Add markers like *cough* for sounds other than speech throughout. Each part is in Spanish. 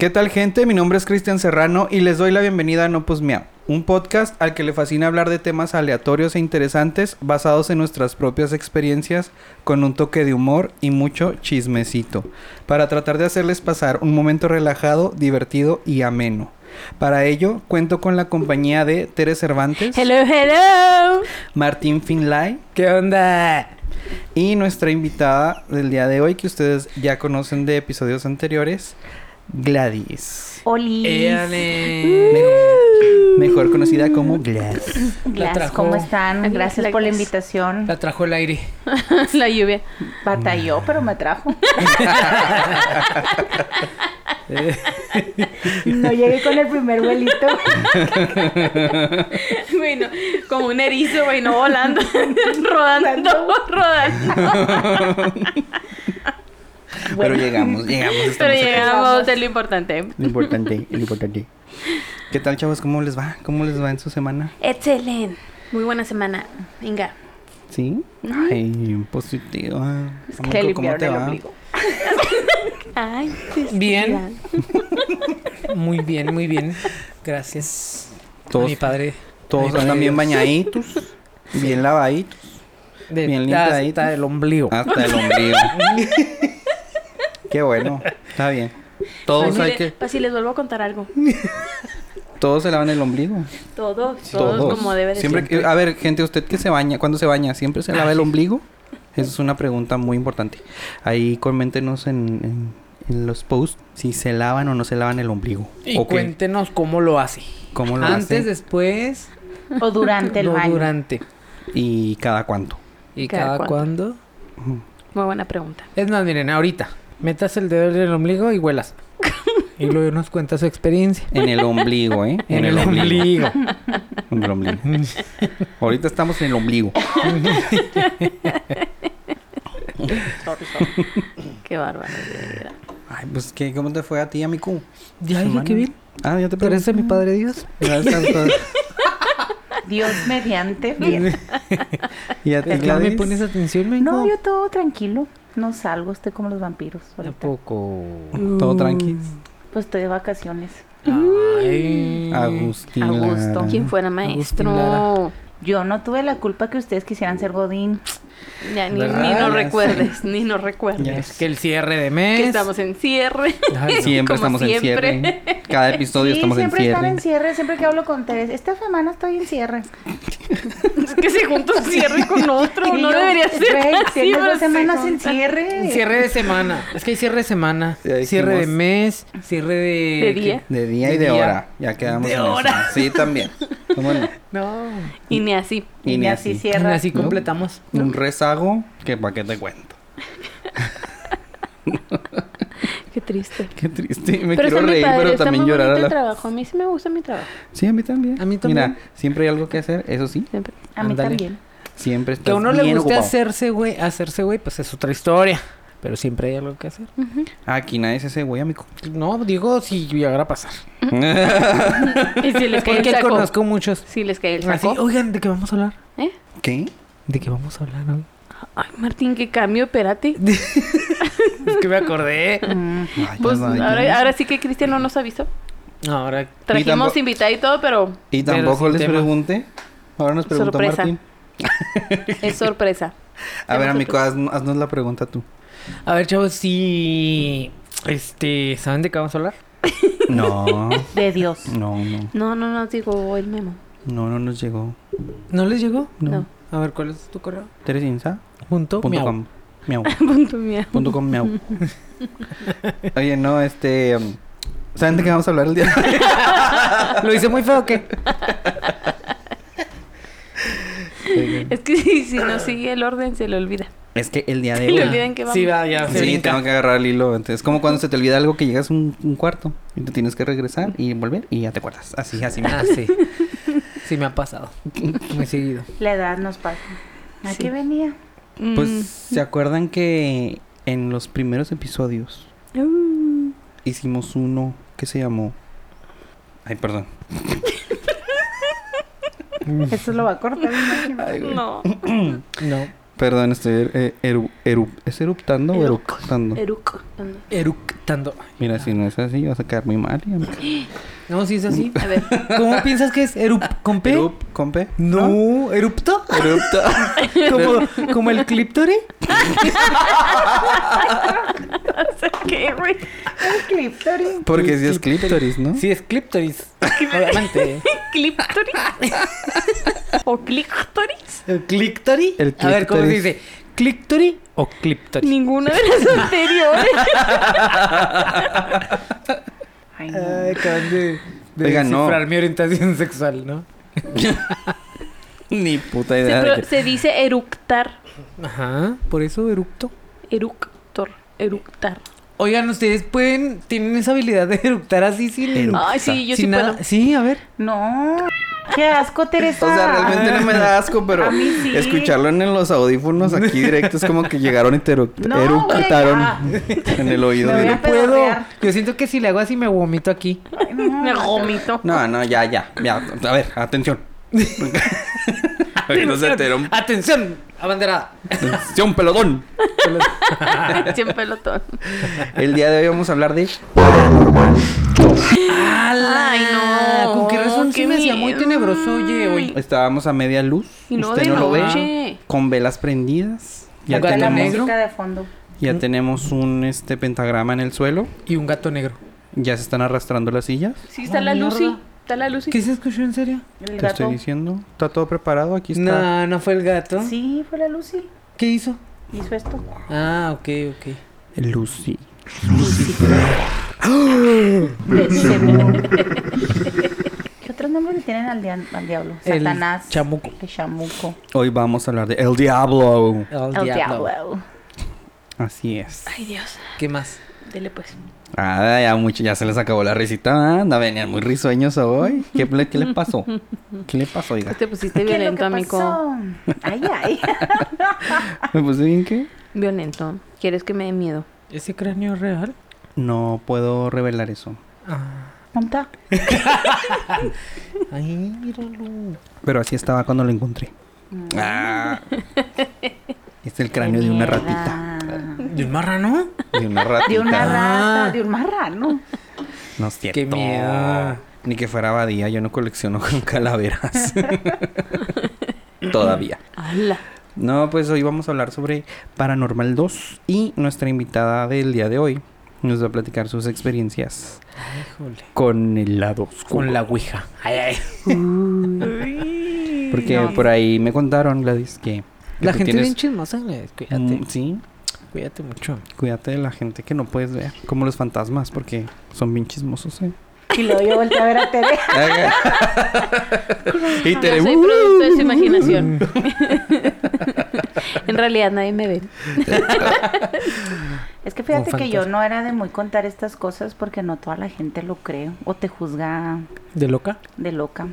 ¿Qué tal gente? Mi nombre es Cristian Serrano y les doy la bienvenida a No Pues Miau, un podcast al que le fascina hablar de temas aleatorios e interesantes basados en nuestras propias experiencias con un toque de humor y mucho chismecito, para tratar de hacerles pasar un momento relajado, divertido y ameno. Para ello, cuento con la compañía de Tere Cervantes, Hello, hello. Martín Finlay ¿Qué onda? y nuestra invitada del día de hoy, que ustedes ya conocen de episodios anteriores, Gladys. Oli. Éale. Mejor conocida como Gladys. Glass, trajo- ¿cómo están? Gracias la por la Glass. invitación. La trajo el aire. *laughs* La lluvia. Batalló, pero me trajo. *laughs* no llegué con el primer vuelito. *laughs* Bueno, como un erizo, güey, no volando, rodando, rodando. *laughs* Pero llegamos, llegamos. Pero aquí. llegamos, es lo importante. Lo importante, *laughs* lo importante. ¿Qué tal, chavos? ¿Cómo les va? ¿Cómo les va en su semana? Excelente. Muy buena semana. Venga. ¿Sí? Ay, positiva. Es Amigo, que ¿Cómo te va? ombligo. *laughs* Ay, Bien. Muy bien, muy bien. Gracias. Todos- a mi padre. Todos mi padre andan bien bañaditos, bien lavaditos, De- bien limpiaditos. Hasta el ombligo. hasta el ombligo. Qué bueno, está bien. Todos hay que, Pues si les vuelvo a contar algo. todos se lavan el ombligo. Todos, todos, como debe de siempre, A ver, gente, usted que se baña, ¿cuándo se baña? ¿Siempre se lava el ombligo? Esa es una pregunta muy importante. Ahí coméntenos en, en- en los posts si se lavan o no se lavan el ombligo. Y cuéntenos cómo lo hace. ¿Cómo lo Antes, hace? después, O durante el no baño. durante. y cada cuánto. ¿Y Cada cada, cuándo. cuándo? Muy buena pregunta. Es más, miren, ahorita. Metas el dedo en el ombligo y huelas. y luego nos cuenta su experiencia. En el ombligo, ¿eh? En, el, ombligo. En el ombligo. Ahorita estamos en el ombligo. Qué bárbaro. Ay, pues, ¿qué, ¿cómo te fue a ti, amigo? ya dije que bien. Ah, ya te Pero ese es mi padre Dios. Gracias. padre. Dios mediante. Bien. *laughs* ¿Y a ti, ¿No me Gladys? pones atención, mijo? No, yo todo tranquilo. No salgo, estoy como los vampiros. ahorita. Tampoco. Todo tranqui. Pues estoy de vacaciones. Ay. Agustina. A gusto. ¿Quién fuera Agustín maestro? Yo no tuve la culpa que ustedes quisieran ser Godín. Ya, ni, ¿Verdad? ni Ya nos sé. recuerdes, ni nos Ya recuerdes. Es que el cierre de mes. Que estamos en cierre. Ay, Siempre Como estamos en siempre. cierre. Cada episodio sí, estamos en siempre cierre. están en cierre. Siempre que hablo con Teresa. Esta semana estoy en cierre. Es que se junta un cierre con otro. Y no yo, debería ser güey, así, dos semanas en cierre. Cierre de semana. Es que hay cierre de semana. Cierre de mes. Cierre de. ¿De día? De día y De de día. hora. Ya quedamos De en eso. hora. Sí, también. ¿Cómo *laughs* no? No. Y ni así. Y ni así. cierra. Así ¿no? completamos. Un rezago que para qué te cuento. *laughs* Qué triste. Qué triste. Me pero quiero está reír, padre, pero está también muy llorar a la... trabajo. A mí sí me gusta mi trabajo. Sí, a mí también. A mí también. Mira, siempre hay algo que hacer, eso sí. Siempre. A mí Ándale. también. Siempre estás Que a uno le guste ocupado. hacerse, güey. Hacerse, güey, pues es otra historia. Pero siempre hay algo que hacer. Aquí nadie es ese güey, amigo. No, digo si llegara a pasar. *laughs* Y si les cae el Porque saco. conozco muchos. Si les cae el Así, saco. oigan, ¿de qué vamos a hablar? ¿Eh? ¿Qué? ¿De qué vamos a hablar hoy? Ay, Martín, qué cambio, espérate. *laughs* es que me acordé. Mm. Ay, Pues vaya. ahora, ahora sí que Cristian no nos avisó. Ahora. Trajimos invitado y todo, pero Y tampoco les tema. pregunté. Ahora nos preguntó Sorpresa. Martín. es sorpresa. A ver, amigo, haz- haznos la pregunta tú. A ver, chavos, si. Este. ¿Saben de qué vamos a hablar? *laughs* No, De Dios. no, no. No, no, no, digo el memo. No, no nos llegó. ¿No les llegó? No. No. A ver, ¿cuál es tu correo? Teresinsa. Punto. Punto miau. com. Miau. *laughs* Punto mía. Punto com miau. *laughs* Oye, no, este. um, ¿Saben de qué vamos a hablar el día? ¿Lo hice muy feo o qué? Es que *laughs* si, si no sigue el orden, se le olvida. Es que el día de *laughs* hoy. que vamos. Sí, va, ya. Sí, brinca. tengo que agarrar el hilo. Entonces, es como cuando se te olvida algo que llegas a un, un cuarto y te tienes que regresar y volver y ya te acuerdas. Así, así. Ah, *laughs* sí. Sí, me ha pasado. Muy seguido. La edad nos pasa. ¿A Sí. qué venía? Mm, Pues, ¿se acuerdan que en los primeros episodios hicimos uno que se llamó... Ay, perdón. *laughs* Eso lo va a cortar, me. Ay. No. *clears throat* No. Perdón, estoy er- eru- eru- ¿Es eruptando o Eruc. eructando? Eruc. Eructando. Mira, si no es así, vas a quedar muy mal. *gasps* *clears throat* No, si es así. A ver. ¿Cómo piensas que es? ¿Erup con P? Erup, con P. No, ¿erupto? Erupta. *laughs* ¿Como, como el cliptori? ¿Qué, *laughs* güey? El clítoris. Porque si es clítoris, ¿no? Sí, es cliptoris. Obviamente. *laughs* ¿Cliptoris? ¿O clictoris? ¿El clictori? El A ver, ¿cómo se clítoris. dice? ¿Clictori o cliptori? Ninguna de las anteriores. Ay, no. Ay, acaban de, *laughs* de Oigan, no. descifrar mi orientación sexual, ¿no? *laughs* Ni puta idea de se dice eructar. Ajá, por eso eructo. Eructor. Eructar. Oigan, ustedes pueden, tienen esa habilidad de eructar así sin... Eructa. Ay, sí, yo sí sin nada. puedo. Sí, a ver. No. Qué asco, Teresa. O sea, realmente no me da asco, pero A mí sí. escucharlo en los audífonos aquí directo es como que llegaron y te No, eructaron en el oído. Directo. Puedo. Yo siento que si le hago así me vomito aquí. No. Me vomito. No, no, ya, ya, ya. A ver, atención. *laughs* no se te un... Atención, abanderada. Atención, pelotón. *laughs* Siempre pelotón. El día de hoy vamos a hablar de... Ay, no. ¿Con qué razón Qué se me hacía muy tenebroso, oye, hoy? Estábamos a media luz. Y luego Usted de no lo ve. Con velas prendidas. Ya la tenemos, negro. música de fondo. ya tenemos un este pentagrama en el suelo. Y un gato negro. Ya se están arrastrando las sillas. Sí, está Oh, la Lucy. mierda. Está la Lucy. ¿Qué se escuchó en serio? El Te gato. estoy diciendo. Está todo preparado. Aquí está. No, no fue el gato. Sí, fue la Lucy. ¿Qué hizo? Hizo esto. Ah, ok, ok. Lucy. ¿Qué otros nombres le tienen al, dia- al diablo? El Satanás. chamuco. El chamuco. Hoy vamos a hablar de El Diablo. El, El diablo. diablo. Así es. Ay, Dios. ¿Qué más? Dele pues. Ah, ya mucho, ya se les acabó la risita. Anda, venían muy risueños hoy. ¿Qué, le- qué le pasó? ¿Qué le pasó, oiga? Te pusiste ¿Qué es lo violento, amigo. Ay, ay. *laughs* ¿Me puse bien qué? Violento. ¿Quieres que me dé miedo? ¿Ese cráneo real? No puedo revelar eso. Ah. *laughs* Ay, míralo. Pero así estaba cuando lo encontré. Ah. Es el cráneo de una ratita. ¿De un marrano? De una ratita. De una Ah. rata, de un marrano. No es cierto. Qué miedo. Ni que fuera abadía, yo no colecciono *laughs* con calaveras. Todavía. ¡Hala! No, pues hoy vamos a hablar sobre Paranormal 2 y nuestra invitada del día de hoy nos va a platicar sus experiencias Híjole. con el lado oscuro. Con la ouija. Ay, ay. *laughs* Porque No. por ahí me contaron, Gladys, que, que La gente tienes- bien chismosa. Cuídate. Mm, sí, Cuídate mucho. cuídate de la gente que no puedes ver, como los fantasmas, porque son bien chismosos, ¿eh? Y luego yo volteé a ver a Tere. *laughs* y Yo soy producto de su imaginación. *laughs* en realidad nadie me ve. Fíjate que yo no era de muy contar estas cosas porque no toda la gente lo cree o te juzga ¿De loca? de loca.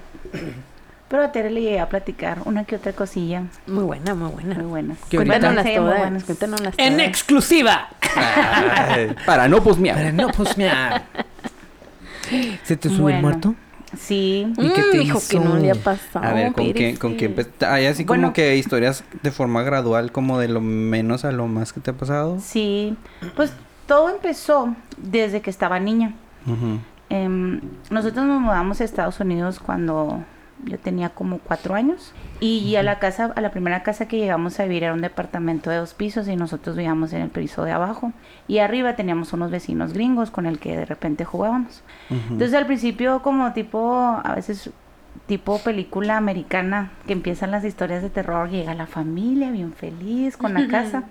Pero a Tere le llegué a platicar una que otra cosilla Muy buena, muy buena. muy buenas. Cuéntanoslas todas. buenas. Cuéntanoslas ¡En todas. exclusiva! Ay, Para no pues Para no posmear. ¿Se te sube el muerto? Sí. ¿Y qué Mm, te dijo que no hizo? le ha pasado. A ver, ¿con qué, espérese. con qué empe- Hay así Bueno. como que historias de forma gradual, como de lo menos a lo más que te ha pasado. Sí, pues todo empezó desde que estaba niña. Em, nosotros nos mudamos a Estados Unidos cuando yo tenía como cuatro años y a la casa, a la primera casa que llegamos a vivir era un departamento de dos pisos y nosotros vivíamos en el piso de abajo y arriba teníamos unos vecinos gringos con el que de repente jugábamos. Ujú. Entonces al principio como tipo, a veces tipo película americana que empiezan las historias de terror, llega la familia bien feliz con la casa.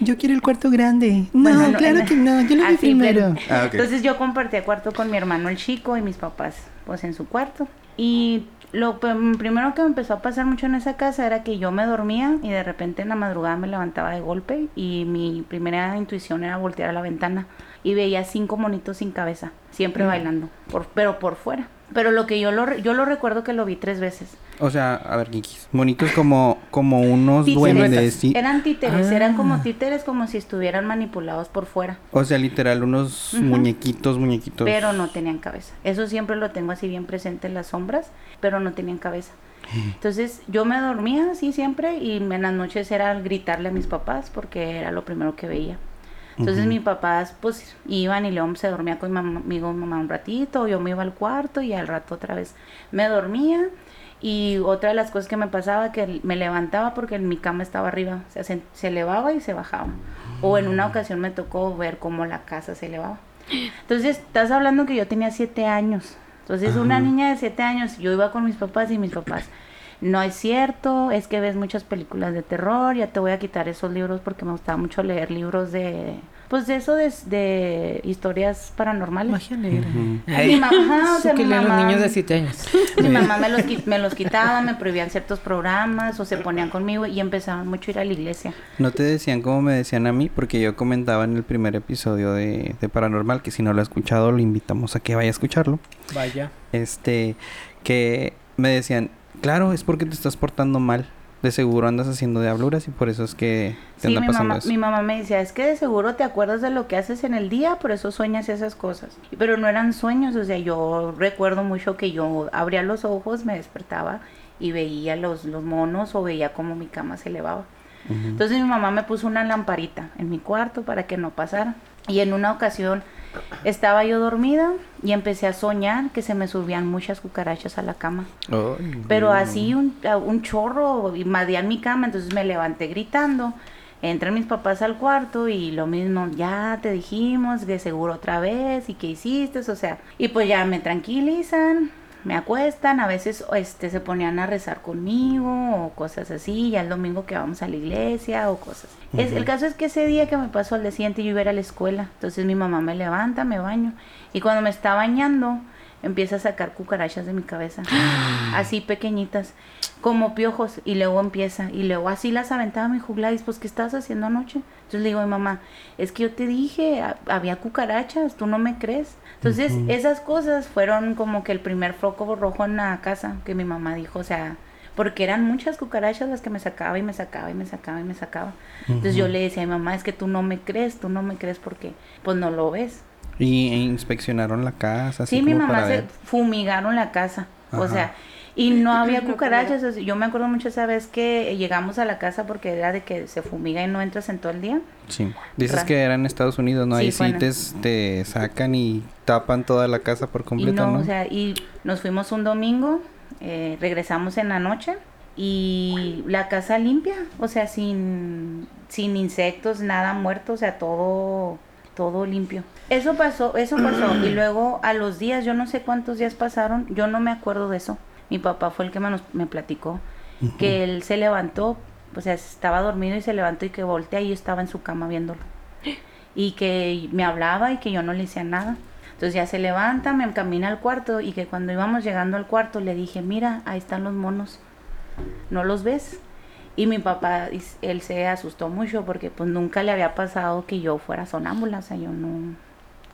Yo quiero el cuarto grande. No, Bueno, no, claro que no. Yo lo vi así, primero. Ah, ok. Entonces yo compartía cuarto con mi hermano el chico y mis papás pues en su cuarto. Y lo pr- primero que me empezó a pasar mucho en esa casa era que yo me dormía y de repente en la madrugada me levantaba de golpe y mi primera intuición era voltear a la ventana y veía cinco monitos sin cabeza, siempre bailando, por, pero por fuera. Pero lo que yo lo, yo lo recuerdo que lo vi tres veces. O sea, a ver, Kikis. Monitos como, como unos Títeres. duendes, ¿sí? Eran títeres, eran Ah. como títeres como si estuvieran manipulados por fuera. O sea, literal, unos muñequitos, muñequitos. Pero no tenían cabeza. Eso siempre lo tengo así bien presente en las sombras, pero no tenían cabeza. Entonces yo me dormía así siempre y en las noches era gritarle a mis papás porque era lo primero que veía. Entonces mis papás pues iban y León se dormía con mi mamá, mi mamá un ratito, yo me iba al cuarto y al rato otra vez me dormía. Y otra de las cosas que me pasaba que me levantaba porque mi cama estaba arriba, o sea, se, se elevaba y se bajaba. O en una ocasión me tocó ver cómo la casa se elevaba. Entonces, estás hablando que yo tenía siete años. Entonces, una niña de siete años, yo iba con mis papás y mis papás, no es cierto, es que ves muchas películas de terror, ya te voy a quitar esos libros porque me gustaba mucho leer libros de, pues de eso de, de historias paranormales. Magia negra. Ujú. Mi mamá, ajá, o sea, Eso que mi leen los mamá- niños de 7 años. *laughs* Mi mamá me los, me los quitaba, me prohibían ciertos programas o se ponían conmigo y empezaban mucho a ir a la iglesia. No te decían como me decían a mí, porque yo comentaba en el primer episodio de, de Paranormal, que si no lo ha escuchado, lo invitamos a que vaya a escucharlo. Vaya. Este, que me decían, claro, es porque te estás portando mal. De seguro andas haciendo diabluras y por eso es que te Sí, anda mi pasando mamá, eso. mi mamá me decía, es que de seguro te acuerdas de lo que haces en el día, por eso sueñas esas cosas. Pero no eran sueños, o sea, yo recuerdo mucho que yo abría los ojos, me despertaba y veía los, los monos o veía cómo mi cama se elevaba. Entonces mi mamá me puso una lamparita en mi cuarto para que no pasara. Y en una ocasión estaba yo dormida y empecé a soñar que se me subían muchas cucarachas a la cama. Pero no. así un, un chorro invadían mi cama, entonces me levanté gritando. Entran mis papás al cuarto y lo mismo, ya te dijimos, de seguro otra vez, y qué hiciste, o sea, y pues ya me tranquilizan, me acuestan, a veces este se ponían a rezar conmigo o cosas así, ya el domingo que vamos a la iglesia o cosas. Es, el caso es que ese día que me pasó al día siguiente yo iba a ir a la escuela, entonces mi mamá me levanta, me baño, y cuando me está bañando, empieza a sacar cucarachas de mi cabeza, *gasps* así pequeñitas, como piojos, y luego empieza, y luego así las aventaba mi Gladys, pues ¿qué estás haciendo anoche? Entonces le digo a mi mamá, es que yo te dije, ha- había cucarachas, tú no me crees. Entonces esas cosas fueron como que el primer foco rojo en la casa, que mi mamá dijo, o sea, porque eran muchas cucarachas las que me sacaba y me sacaba y me sacaba y me sacaba. Entonces yo le decía a mi mamá, es que tú no me crees, tú no me crees porque pues no lo ves. Y inspeccionaron la casa. así Sí, mi mamá se ver. fumigaron la casa. O sea, y no había cucarachas. Yo me acuerdo mucho esa vez que llegamos a la casa porque era de que se fumiga y no entras en todo el día. Sí. Dices Ra- que era en Estados Unidos, ¿no? Sí, Ahí sí en- te, te sacan y tapan toda la casa por Y completo, no, ¿no? o sea, y nos fuimos un domingo, eh, regresamos en la noche y la casa limpia, o sea, sin, sin insectos, nada muerto, o sea, todo, todo limpio. Eso pasó, eso pasó. y luego a los días, yo no sé cuántos días pasaron, yo no me acuerdo de eso. Mi papá fue el que me, nos- me platicó que él se levantó, o sea, estaba dormido y se levantó y que voltea y yo estaba en su cama viéndolo. *gasps* Y que me hablaba y que yo no le decía nada. Entonces ya se levanta, me encamina al cuarto y que cuando íbamos llegando al cuarto le dije, mira, ahí están los monos, ¿no los ves? Y mi papá, él se asustó mucho porque pues nunca le había pasado que yo fuera sonámbula, o sea, yo no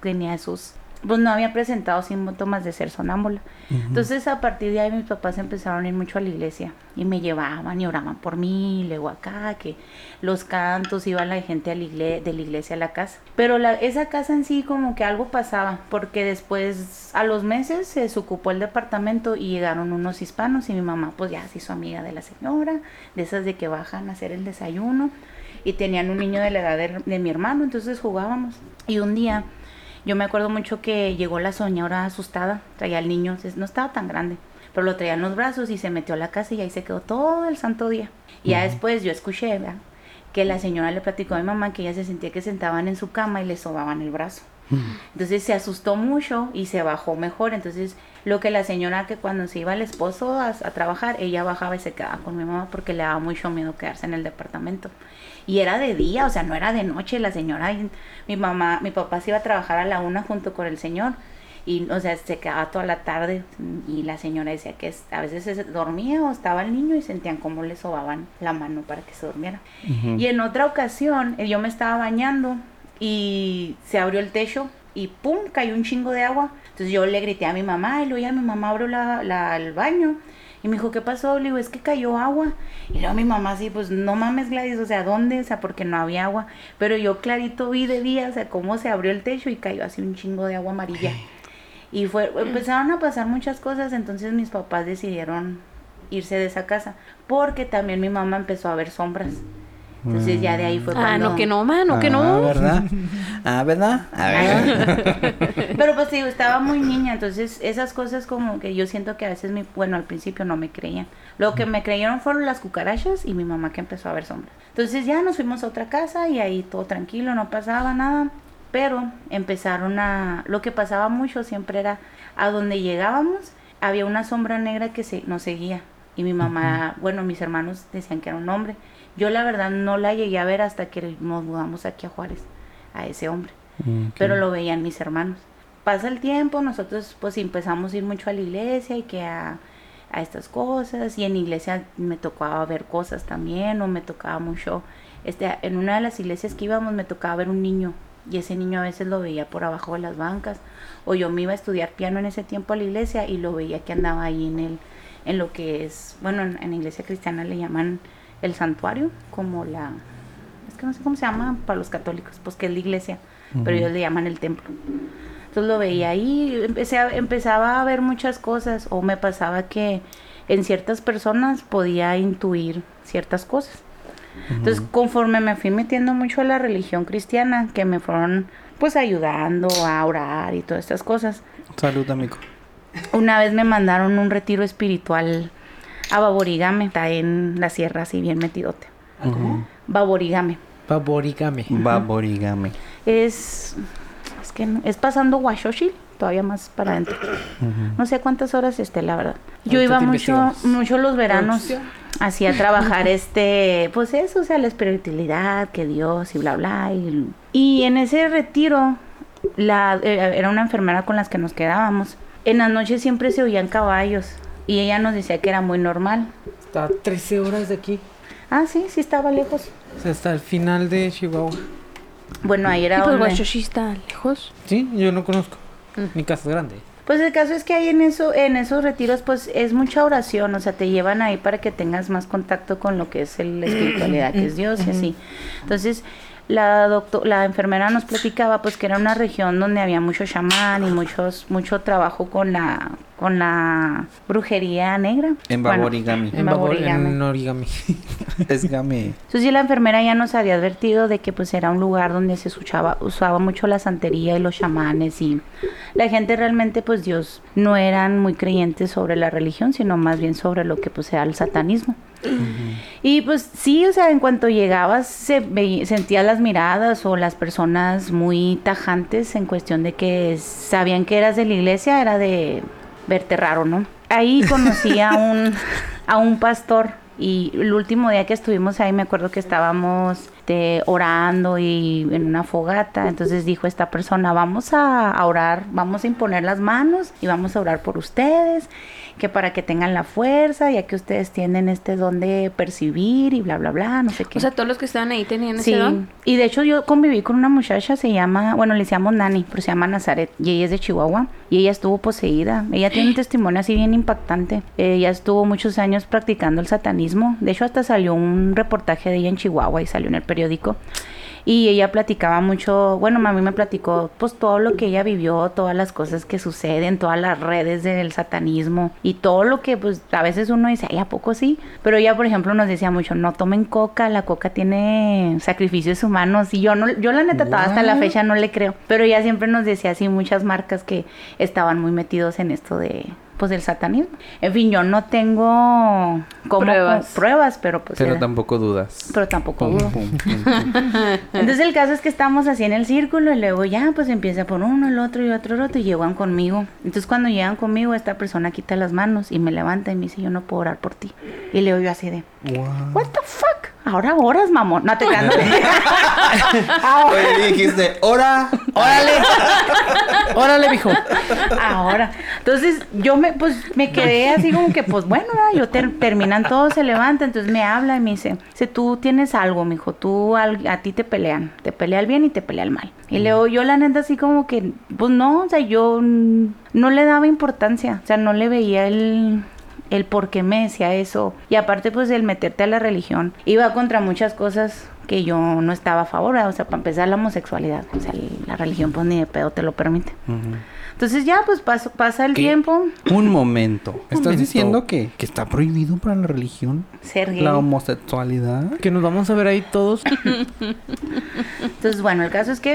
tenía esos, pues no había presentado síntomas de ser sonámbula. Entonces a partir de ahí mis papás empezaron a ir mucho a la iglesia y me llevaban y oraban por mí, y luego acá, que los cantos, iba la gente a la igle- de la iglesia a la casa. Pero la, esa casa en sí como que algo pasaba, porque después a los meses se desocupó el departamento y llegaron unos hispanos y mi mamá pues ya se hizo amiga de la señora, de esas de que bajan a hacer el desayuno y tenían un niño de la edad de, de mi hermano, entonces jugábamos. Y un día yo me acuerdo mucho que llegó la señora asustada, traía al niño, no estaba tan grande, pero lo traía en los brazos y se metió a la casa y ahí se quedó todo el santo día. Y ya después yo escuché, ¿verdad? que la señora le platicó a mi mamá que ella se sentía que sentaban en su cama y le sobaban el brazo. Entonces se asustó mucho y se bajó mejor. Entonces lo que la señora que cuando se iba el esposo a, a trabajar, ella bajaba y se quedaba con mi mamá porque le daba mucho miedo quedarse en el departamento. Y era de día, o sea, no era de noche. La señora, y mi mamá, mi papá se iba a trabajar a la una junto con el señor. Y, o sea, se quedaba toda la tarde y la señora decía que a veces se dormía o estaba el niño y sentían cómo le sobaban la mano para que se durmiera. Y en otra ocasión, eh, yo me estaba bañando y se abrió el techo y pum, cayó un chingo de agua. Entonces yo le grité a mi mamá y luego ya mi mamá abrió la, la- el baño. Y me dijo, ¿qué pasó? Le digo, es que cayó agua. Y luego mi mamá así, pues no mames Gladys, o sea, ¿dónde? O sea, porque no había agua. Pero yo clarito vi de día, o sea, cómo se abrió el techo y cayó así un chingo de agua amarilla. Y fue, empezaron a pasar muchas cosas, entonces mis papás decidieron irse de esa casa. Porque también mi mamá empezó a ver sombras. Entonces ya de ahí fue Ah, cuando... no, que no, mano, que Ah, no. ¿verdad? Ah, ¿verdad? A ver. *laughs* Pero pues digo, estaba muy niña, entonces esas cosas como que yo siento que a veces, mi, bueno, al principio no me creían. Lo que me creyeron fueron las cucarachas y mi mamá que empezó a ver sombras. Entonces ya nos fuimos a otra casa y ahí todo tranquilo, no pasaba nada. Pero empezaron a... Lo que pasaba mucho siempre era a donde llegábamos, había una sombra negra que se, nos seguía. Y mi mamá, bueno, mis hermanos decían que era un hombre. Yo la verdad no la llegué a ver hasta que nos mudamos aquí a Juárez, a ese hombre pero lo veían mis hermanos. Pasa el tiempo, nosotros pues empezamos a ir mucho a la iglesia y que a, a estas cosas y en iglesia me tocaba ver cosas también o me tocaba mucho, este, en una de las iglesias que íbamos me tocaba ver un niño y ese niño a veces lo veía por abajo de las bancas o yo me iba a estudiar piano en ese tiempo a la iglesia y lo veía que andaba ahí en el en lo que es, bueno, en, en iglesia cristiana le llaman el santuario, como la es que no sé cómo se llama para los católicos, pues que es la iglesia, pero ellos le llaman el templo. Entonces lo veía ahí, empecé a- empezaba a ver muchas cosas, o me pasaba que en ciertas personas podía intuir ciertas cosas. Entonces, conforme me fui metiendo mucho a la religión cristiana, que me fueron pues ayudando a orar y todas estas cosas, Salud, amigo. una vez me mandaron un retiro espiritual a Baborigame, está en la sierra así bien metidote. Ujú. Baborigame. Favorigame. Baborigame. Es es que no- es pasando Washoshi, todavía más para adentro. No sé cuántas horas esté, la verdad. Yo iba mucho mucho los veranos Producción. así a trabajar *laughs* este, pues eso, o sea, la espiritualidad, que Dios y bla bla y, y en ese retiro la eh, era una enfermera con las que nos quedábamos. En las noches siempre se oían caballos y ella nos decía que era muy normal. Está a 13 horas de aquí. Ah, sí, sí estaba lejos. O sea, hasta el final de Chihuahua. Bueno, ahí era pues donde- Huachochi está lejos. Sí, yo no conozco. Mi casa es grande. Pues el caso es que ahí en eso, en esos retiros, pues es mucha oración, o sea, te llevan ahí para que tengas más contacto con lo que es el- la espiritualidad, que es Dios y así. Entonces, la doctor, la enfermera nos platicaba pues que era una región donde había mucho chamán y muchos, mucho trabajo con la, con la brujería negra. En Bueno, Baborigami. En babor- Baborigame. En origami. *laughs* Es game. Entonces sí, la enfermera ya nos había advertido de que pues era un lugar donde se escuchaba, usaba mucho la santería y los chamanes y la gente realmente pues Dios no eran muy creyentes sobre la religión, sino más bien sobre lo que pues era el satanismo. Y pues sí, o sea, en cuanto llegabas se veía- sentías las miradas o las personas muy tajantes en cuestión de que sabían que eras de la iglesia, era de verte raro, ¿no? Ahí *laughs* conocí a un, a un pastor y el último día que estuvimos ahí me acuerdo que estábamos este, orando y en una fogata, entonces dijo esta persona, vamos a, a orar, vamos a imponer las manos y vamos a orar por ustedes, que para que tengan la fuerza, ya que ustedes tienen este don de percibir y bla, bla, bla, no sé qué. O sea, todos los que estaban ahí tenían Sí, ese don. y de hecho yo conviví con una muchacha, se llama, bueno, le decíamos Nani, pero se llama Nazaret, y ella es de Chihuahua, y ella estuvo poseída. Ella tiene un *gasps* testimonio así bien impactante. Ella estuvo muchos años practicando el satanismo. De hecho, hasta salió un reportaje de ella en Chihuahua y salió en el periódico. Y ella platicaba mucho, bueno, mami me platicó pues todo lo que ella vivió, todas las cosas que suceden, todas las redes del satanismo y todo lo que pues a veces uno dice, ay, ¿a poco sí? Pero ella, por ejemplo, nos decía mucho, no tomen coca, la coca tiene sacrificios humanos y yo no, yo la neta todavía hasta la fecha no le creo, pero ella siempre nos decía así muchas marcas que estaban muy metidos en esto de pues del satanismo. En fin, yo no tengo como Pruebas. pruebas pero pues Pero era- tampoco dudas. pero tampoco Pum, dudo. pum, pum, *laughs* pum. Entonces el caso es que estamos así en el círculo y luego ya pues empieza por uno, el otro y otro, el otro y llegan conmigo. Entonces cuando llegan conmigo esta persona quita las manos y me levanta y me dice yo no puedo orar por ti. Y le digo yo así de, Wow. what the fuck? Ahora oras, mamón. No te *laughs* Ahora- Oye, dijiste, ¡hora! Órale. *laughs* Órale, mijo. Ahora. Entonces, yo me, pues, me quedé así como que, pues, bueno, yo ter- terminan todos, se levanta, entonces me habla y me dice, si tú tienes algo, mijo, tú, a ti te pelean, te pelea el bien y te pelea el mal. Y luego yo la neta así como que, pues no, o sea, yo no le daba importancia, o sea, no le veía el el por qué me decía eso. Y aparte, pues, el meterte a la religión iba contra muchas cosas que yo no estaba a favor. O sea, para empezar, la homosexualidad. O sea, la religión, pues, ni de pedo te lo permite. Entonces, ya, pues, paso- pasa el ¿Qué? tiempo. Un momento. ¿Estás momento. diciendo que, que está prohibido para la religión Ser gay. la homosexualidad? Que nos vamos a ver ahí todos. Entonces, bueno, el caso es que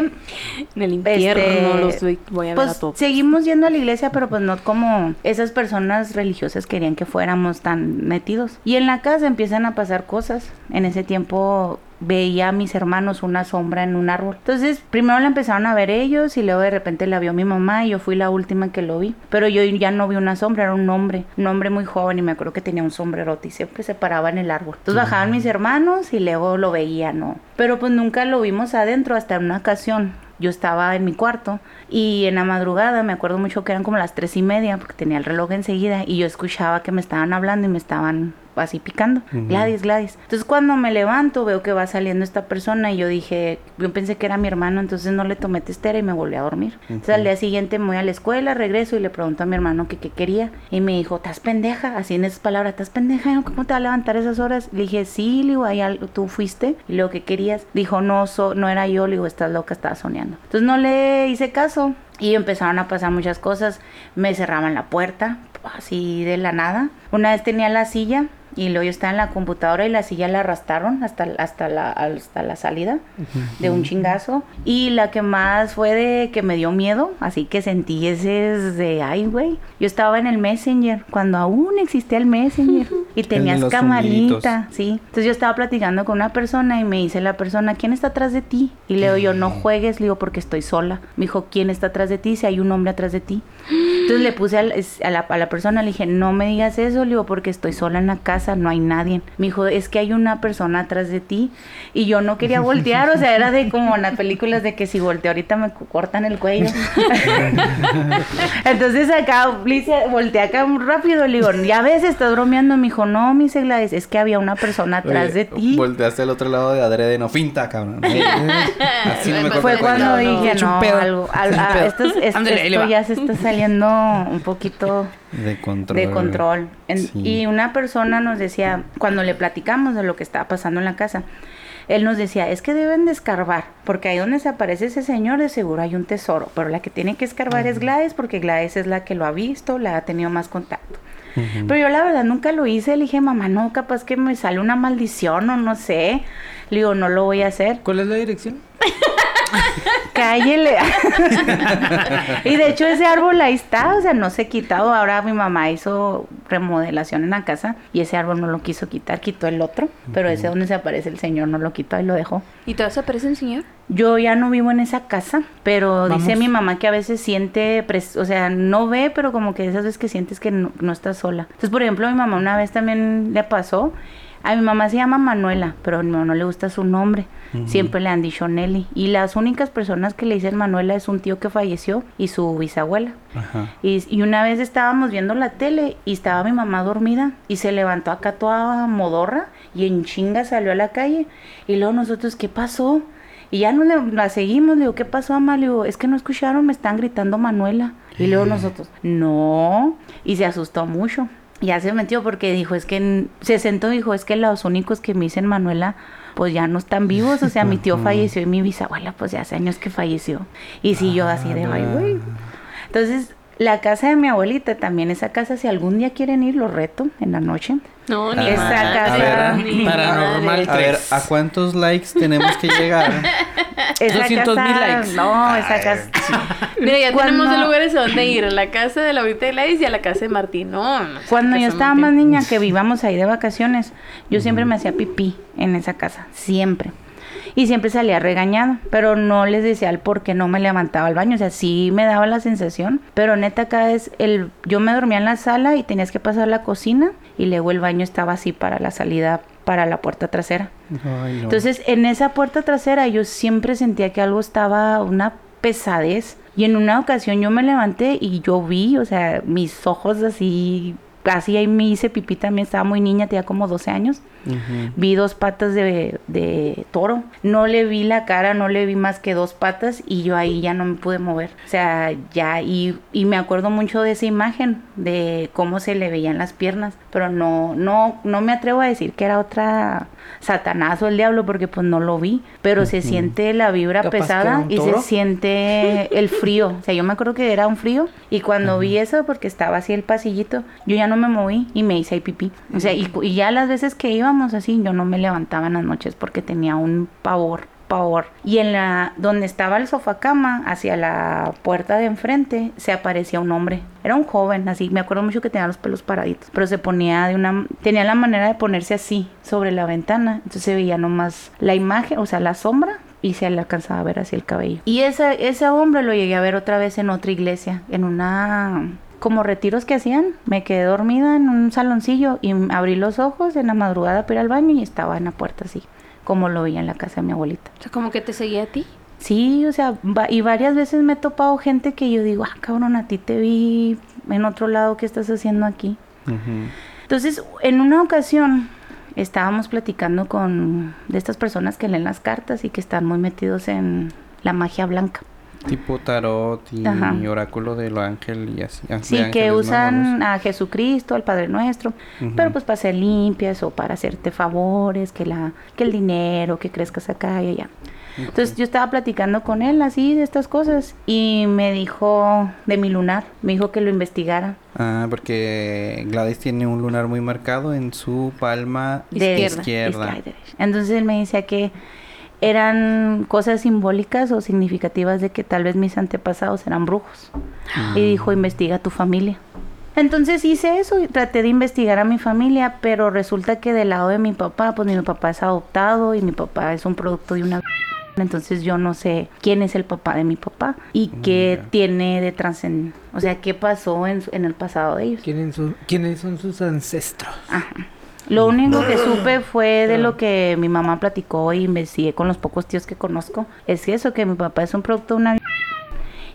En el infierno Este, los voy- voy a ver a pues todos. seguimos yendo a la iglesia, pero pues no como esas personas religiosas querían que fuéramos tan metidos. Y en la casa empiezan a pasar cosas. En ese tiempo veía a mis hermanos una sombra en un árbol. Entonces, primero la empezaron a ver ellos y luego de repente la vio mi mamá y yo fui la última que lo vi. Pero yo ya no vi una sombra, era un hombre, un hombre muy joven y me acuerdo que tenía un sombrerote y siempre se paraba en el árbol. Entonces bajaban mis hermanos y luego lo veía, ¿no? Pero pues nunca lo vimos adentro hasta una ocasión. Yo estaba en mi cuarto y en la madrugada me acuerdo mucho que eran como las tres y media porque tenía el reloj enseguida y yo escuchaba que me estaban hablando y me estaban así picando. Gladys, Gladys. Entonces cuando me levanto veo que va saliendo esta persona y yo dije, yo pensé que era mi hermano, entonces no le tomé testera y me volví a dormir. Entonces al día siguiente me voy a la escuela, regreso y le pregunto a mi hermano que qué quería y me dijo, ¿estás pendeja? Así en esas palabras, ¿estás pendeja? ¿Cómo te va a levantar esas horas? Le dije, sí, le digo, "Hay algo- tú fuiste y lo que querías. Dijo, no, so- no era yo, le digo, estás loca, estaba soñando. Entonces no le hice caso. Y empezaron a pasar muchas cosas. Me cerraban la puerta, así de la nada. Una vez tenía la silla y luego yo estaba en la computadora y la silla la arrastraron hasta, hasta, la, hasta la salida de un chingazo. Y la que más fue de que me dio miedo, así que sentí ese de, ay, güey. Yo estaba en el Messenger, cuando aún existía el Messenger. Y tenías camarita, sí. Entonces yo estaba platicando con una persona y me dice la persona, ¿quién está atrás de ti? Y le digo yo, no juegues, le digo, porque estoy sola. Me dijo, ¿quién está atrás de ti? Si hay un hombre atrás de ti. Entonces le puse a la, a la persona, le dije, no me digas eso, le digo, porque estoy sola en la casa, no hay nadie. Me dijo, es que hay una persona atrás de ti. Y yo no quería voltear, o sea, era de como en las películas de que si volteo ahorita me cortan el cuello. *laughs* Entonces acá, Licia, volteé acá muy rápido, le digo, ya ves, estás bromeando. Me dijo, no, mi Gladys, es que había una persona atrás de ti. Volteaste al otro lado de adrede, no finta, cabrón. Así no me Fue cuando cuello. dije, no, pedo. algo, al- Echa un ah, esto, es- esto- ya se está saliendo un poquito *laughs* De control. de control. En- Sí. Y una persona nos decía, cuando le platicamos de lo que estaba pasando en la casa, él nos decía, es que deben de escarbar, porque ahí donde se aparece ese señor de seguro hay un tesoro, pero la que tiene que escarbar es Gladys, porque Gladys es la que lo ha visto, la ha tenido más contacto. Pero yo la verdad nunca lo hice, le dije, mamá, no, capaz que me sale una maldición o no sé. Le digo, no lo voy a hacer. ¿Cuál es la dirección? *laughs* Cállele. *laughs* y de hecho ese árbol ahí está, o sea, no se ha quitado. Ahora mi mamá hizo remodelación en la casa y ese árbol no lo quiso quitar, quitó el otro, pero ese donde se aparece el señor no lo quitó y lo dejó. ¿Y todavía se aparece el señor? Yo ya no vivo en esa casa, pero dice mi mamá que a veces siente, pres- o sea, no ve, pero como que esas veces que sientes que no, no estás sola. Entonces, por ejemplo, a mi mamá una vez también le pasó. A mi mamá se llama Manuela, pero a mi mamá no le gusta su nombre. Siempre le han dicho Nelly. Y las únicas personas que le dicen Manuela es un tío que falleció y su bisabuela. Ajá. Y, y una vez estábamos viendo la tele y estaba mi mamá dormida y se levantó acá toda modorra y en chinga salió a la calle. Y luego nosotros, ¿qué pasó? Y ya no le- la seguimos, le digo, ¿qué pasó, mamá? Le digo, es que no escucharon, me están gritando Manuela. Y luego nosotros, no. Y se asustó mucho. Ya se metió porque dijo, es que se sentó y dijo, es que los únicos que me dicen Manuela, pues ya no están vivos. O sea, mi tío *laughs* falleció y mi bisabuela, pues ya hace años que falleció. Y si yo así de, ay, güey. Entonces, la casa de mi abuelita también, esa casa, si algún día quieren ir, lo reto en la noche. No, ni Esa madre, casa- ni Paranormal madre. A ver, ¿a cuántos likes tenemos que llegar? *laughs* Esa 200,000 casa, likes. No, esa casa. Mira, ya Cuando- tenemos dos lugares a donde ir. A la casa de la abuelita de Gladys y a la casa de Martín. No, no. Cuando yo estaba Martín. más niña, que vivíamos ahí de vacaciones, yo siempre me hacía pipí en esa casa, siempre. Y siempre salía regañada, pero no les decía el por qué no me levantaba al baño. O sea, sí me daba la sensación, pero neta cada vez el, yo me dormía en la sala y tenías que pasar a la cocina y luego el baño estaba así para la salida, para la puerta trasera. Ay, no. Entonces, en esa puerta trasera yo siempre sentía que algo estaba, una pesadez, Y en una ocasión yo me levanté y yo vi, o sea, mis ojos así, así ahí me hice pipí también, estaba muy niña, tenía como 12 años. Vi dos patas de, de toro. No le vi la cara, no le vi más que dos patas y yo ahí ya no me pude mover. O sea, ya, y, y me acuerdo mucho de esa imagen, de cómo se le veían las piernas, pero no, no, no me atrevo a decir que era otra Satanás o el diablo porque pues no lo vi, pero se siente la vibra Capaz pesada y se siente el frío. O sea, yo me acuerdo que era un frío y cuando vi eso, porque estaba así el pasillito, yo ya no me moví y me hice ahí pipí. O sea, y, y ya las veces que íbamos así, yo no me levantaba en las noches porque tenía un pavor, pavor. Y en la, donde estaba el sofá cama, hacia la puerta de enfrente, se aparecía un hombre. Era un joven, así, me acuerdo mucho que tenía los pelos paraditos, pero se ponía de una, tenía la manera de ponerse así sobre la ventana, entonces se veía nomás la imagen, o sea, la sombra y se le alcanzaba a ver así el cabello. Y ese, ese hombre lo llegué a ver otra vez en otra iglesia, en una como retiros que hacían, me quedé dormida en un saloncillo y abrí los ojos en la madrugada para ir al baño y estaba en la puerta así, como lo veía en la casa de mi abuelita. O sea, como que te seguía a ti. Sí, o sea, va- y varias veces me he topado gente que yo digo, ah, cabrón, a ti te vi en otro lado, ¿qué estás haciendo aquí? Entonces, en una ocasión estábamos platicando con de estas personas que leen las cartas y que están muy metidos en la magia blanca. Tipo tarot y Ajá. oráculo del ángel y así. ah, Sí, que ángeles, ¿no? usan a Jesucristo, al Padre Nuestro, Ujú. pero pues para ser limpias o para hacerte favores, que la que el dinero, que crezcas acá y allá. Entonces yo estaba platicando con él así de estas cosas y me dijo de mi lunar, me dijo que lo investigara. Ah, porque Gladys tiene un lunar muy marcado en su palma de Izquierda. izquierda. Entonces él me decía que eran cosas simbólicas o significativas de que tal vez mis antepasados eran brujos. Y dijo, investiga tu familia. Entonces hice eso y traté de investigar a mi familia, pero resulta que del lado de mi papá, pues mi papá es adoptado y mi papá es un producto de una... *laughs* Entonces yo no sé quién es el papá de mi papá y qué Ya. tiene de trascend... O sea, qué pasó en, en el pasado de ellos. ¿Quiénes son, quiénes son sus ancestros? Lo único que supe fue de lo que mi mamá platicó y investigué con los pocos tíos que conozco. Es que eso, que mi papá es un producto de una...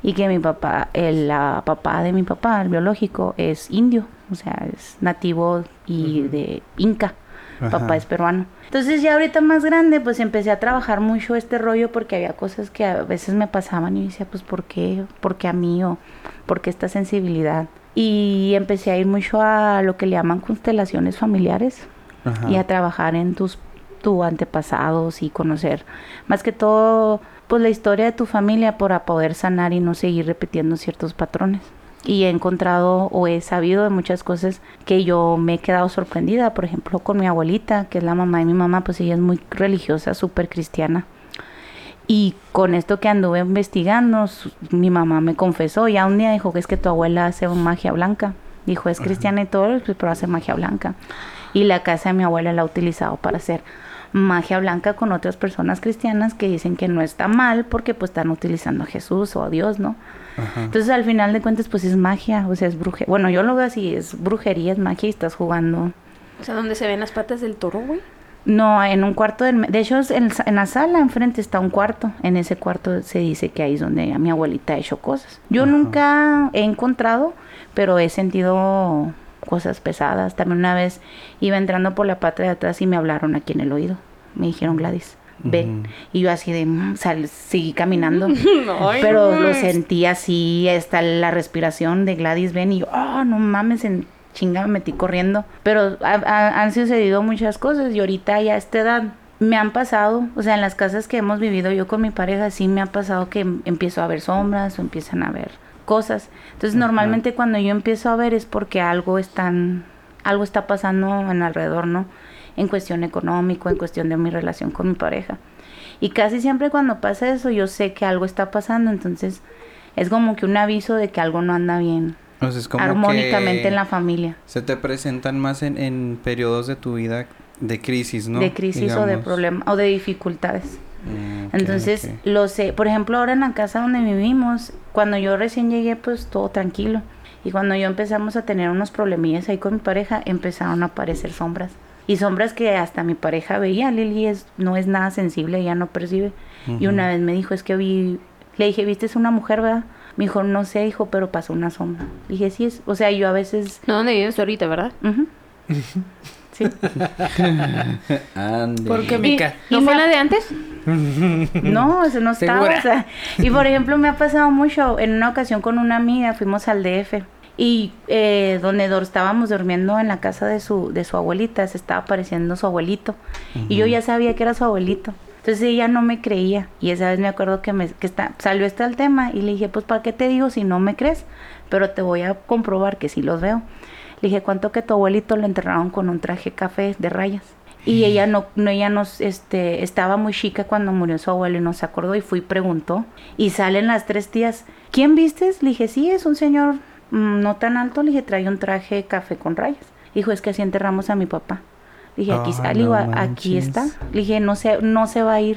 Y que mi papá, el la papá de mi papá, el biológico, es indio. O sea, es nativo y de Inca. Ajá. Papá es peruano. Entonces ya ahorita más grande, pues empecé a trabajar mucho este rollo porque había cosas que a veces me pasaban y decía, pues ¿por qué? ¿Por qué a mí? ¿O por qué esta sensibilidad? Y empecé a ir mucho a lo que le llaman constelaciones familiares Ajá. y a trabajar en tus tu antepasados y conocer más que todo pues la historia de tu familia para poder sanar y no seguir repitiendo ciertos patrones y he encontrado o he sabido de muchas cosas que yo me he quedado sorprendida por ejemplo con mi abuelita que es la mamá de mi mamá pues ella es muy religiosa súper cristiana y con esto que anduve investigando, su- mi mamá me confesó, ya un día dijo que es que tu abuela hace magia blanca. Dijo, es cristiana y todo, pues, pero hace magia blanca. Y la casa de mi abuela la ha utilizado para hacer magia blanca con otras personas cristianas que dicen que no está mal porque pues están utilizando a Jesús o a Dios, ¿no? Ajá. Entonces al final de cuentas pues es magia, o sea, es brujería. Bueno, yo lo veo así, es brujería, es magia y estás jugando O sea, donde se ven las patas del toro, güey. No, en un cuarto del... me- De hecho, en, en la sala enfrente está un cuarto. En ese cuarto se dice que ahí es donde mi abuelita ha hecho cosas. Yo Ajá. nunca he encontrado, pero he sentido cosas pesadas. También una vez iba entrando por la parte de atrás y me hablaron aquí en el oído. Me dijeron, Gladys, ve. Ujú. Y yo así de... mm, sal- seguí caminando. *laughs* Pero no lo sentí así, hasta la respiración de Gladys ven y yo, oh, no mames, en chinga me metí corriendo. Pero ha- ha- han sucedido muchas cosas y ahorita ya a esta edad me han pasado, o sea, en las casas que hemos vivido yo con mi pareja, sí me ha pasado que em- empiezo a ver sombras o empiezan a ver cosas. Entonces, normalmente cuando yo empiezo a ver es porque algo están, algo está pasando en alrededor, ¿no? En cuestión económico, en cuestión de mi relación con mi pareja. Y casi siempre cuando pasa eso, yo sé que algo está pasando, entonces es como que un aviso de que algo no anda bien O sea, es como armónicamente que en la familia. Se te presentan más en, en periodos de tu vida de crisis, ¿no? de crisis o de Digamos. problema o de dificultades. Mm, ok, Entonces, ok. lo sé, por ejemplo, ahora en la casa donde vivimos, cuando yo recién llegué, pues todo tranquilo. Y cuando yo empezamos a tener unos problemillas ahí con mi pareja, empezaron a aparecer sombras. Y sombras que hasta mi pareja veía, Lili es, no es nada sensible, ella no percibe. Y Ujú. una vez me dijo, es que vi Le dije, ¿viste es una mujer, verdad? Me dijo, no sé, hijo, pero pasó una sombra. Dije, sí es. O sea, yo a veces. No, ¿dónde vives ahorita, verdad? *laughs* Sí. Ande. ¿Por qué, Y- Mica? y ¿No fue la de antes? *laughs* No, eso no estaba. ¿Segura? O sea, y por ejemplo, me ha pasado mucho. En una ocasión con una amiga fuimos al DF. Y eh, donde dor- estábamos durmiendo en la casa de su, de su abuelita, se estaba apareciendo su abuelito. Y yo ya sabía que era su abuelito. Entonces ella no me creía. Y esa vez me acuerdo que, me, que está, salió este el tema. Y le dije, pues, ¿para qué te digo si no me crees? Pero te voy a comprobar que sí los veo. Le dije, ¿cuánto que tu abuelito lo enterraron con un traje café de rayas? Y ella no, no ella nos, este, estaba muy chica cuando murió su abuelo y no se acordó y fui y preguntó. Y salen las tres tías, ¿quién vistes? Le dije, sí, es un señor mm, no tan alto. Le dije, trae un traje café con rayas. Dijo, es que así enterramos a mi papá. Dije, aquí, Ah, ah, le digo, no aquí está. Le dije, no se, no se va a ir.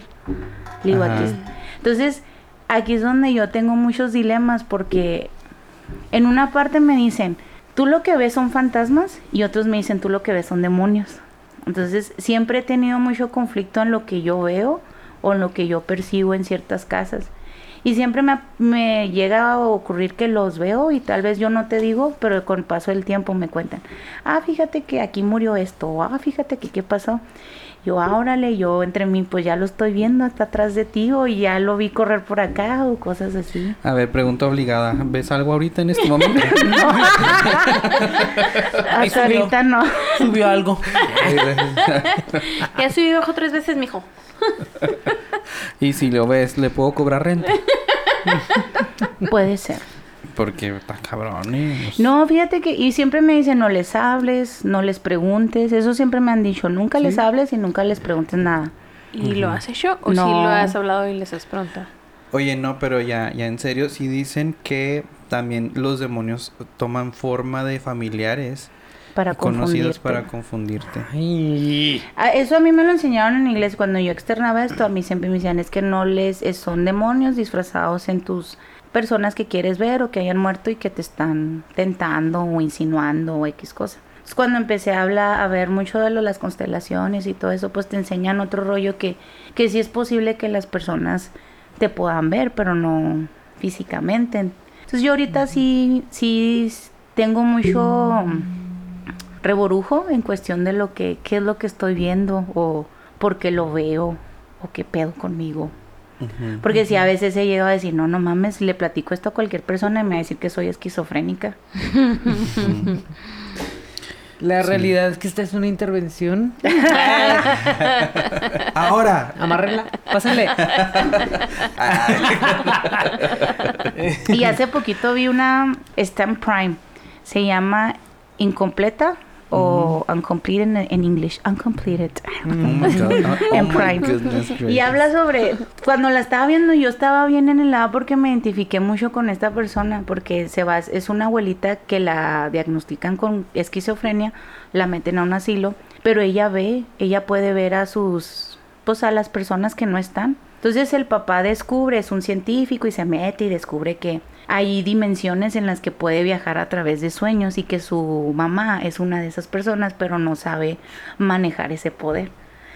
Le digo, aquí está. Entonces, aquí es donde yo tengo muchos dilemas porque en una parte me dicen, tú lo que ves son fantasmas y otros me dicen, tú lo que ves son demonios. Entonces, siempre he tenido mucho conflicto en lo que yo veo o en lo que yo percibo en ciertas casas. Y siempre me, me llega a ocurrir que los veo y tal vez yo no te digo, pero con paso del tiempo me cuentan, ah, fíjate que aquí murió esto, ah, fíjate que qué pasó. Yo, ah, órale, yo entre mí, pues ya lo estoy viendo, está atrás de ti, o ya lo vi correr por acá, o cosas así. A ver, pregunta obligada. ¿Ves algo ahorita en este momento? *laughs* *laughs* Hasta ahorita no. Subió algo. *laughs* Ya subí bajo tres veces, mijo. y si lo ves, ¿le puedo cobrar renta? Puede ser. Porque está cabrón. ¿eh? No, fíjate que, y siempre me dicen, no les hables, no les preguntes, eso siempre me han dicho, nunca les hables y nunca les preguntes nada. ¿Y lo has hecho? ¿O No. sí lo has hablado y les has preguntado? Oye, no, pero ya, ya en serio, sí dicen que también los demonios toman forma de familiares Para conocidos para confundirte. Ay. Ah, Eso a mí me lo enseñaron en inglés cuando yo externaba esto, a mí siempre me decían, es que no les, es- son demonios disfrazados en tus personas que quieres ver o que hayan muerto y que te están tentando o insinuando o X cosa. Entonces, cuando empecé a hablar, a ver mucho de lo, las constelaciones y todo eso, pues te enseñan otro rollo que, que sí es posible que las personas te puedan ver, pero no físicamente. Entonces yo ahorita sí, sí tengo mucho reborujo en cuestión de lo que, qué es lo que estoy viendo o por qué lo veo o qué pedo conmigo. Porque si a veces he llegado a decir, no, no mames, le platico esto a cualquier persona y me va a decir que soy esquizofrénica. La realidad es que esta es una intervención. *laughs* Ahora. Amárrenla. Pásale. Y hace poquito vi una, está en Prime, se llama Incompleta o Uncompleted en, en English, Uncompleted. Oh God. *laughs* Oh, En my Prime. Y habla sobre, cuando la estaba viendo yo estaba bien en el lado porque me identifiqué mucho con esta persona, porque se va, es una abuelita que la diagnostican con esquizofrenia, la meten a un asilo, pero ella ve, ella puede ver a sus, pues a las personas que no están. Entonces el papá descubre, es un científico y se mete y descubre que hay dimensiones en las que puede viajar a través de sueños y que su mamá es una de esas personas, pero no sabe manejar ese poder.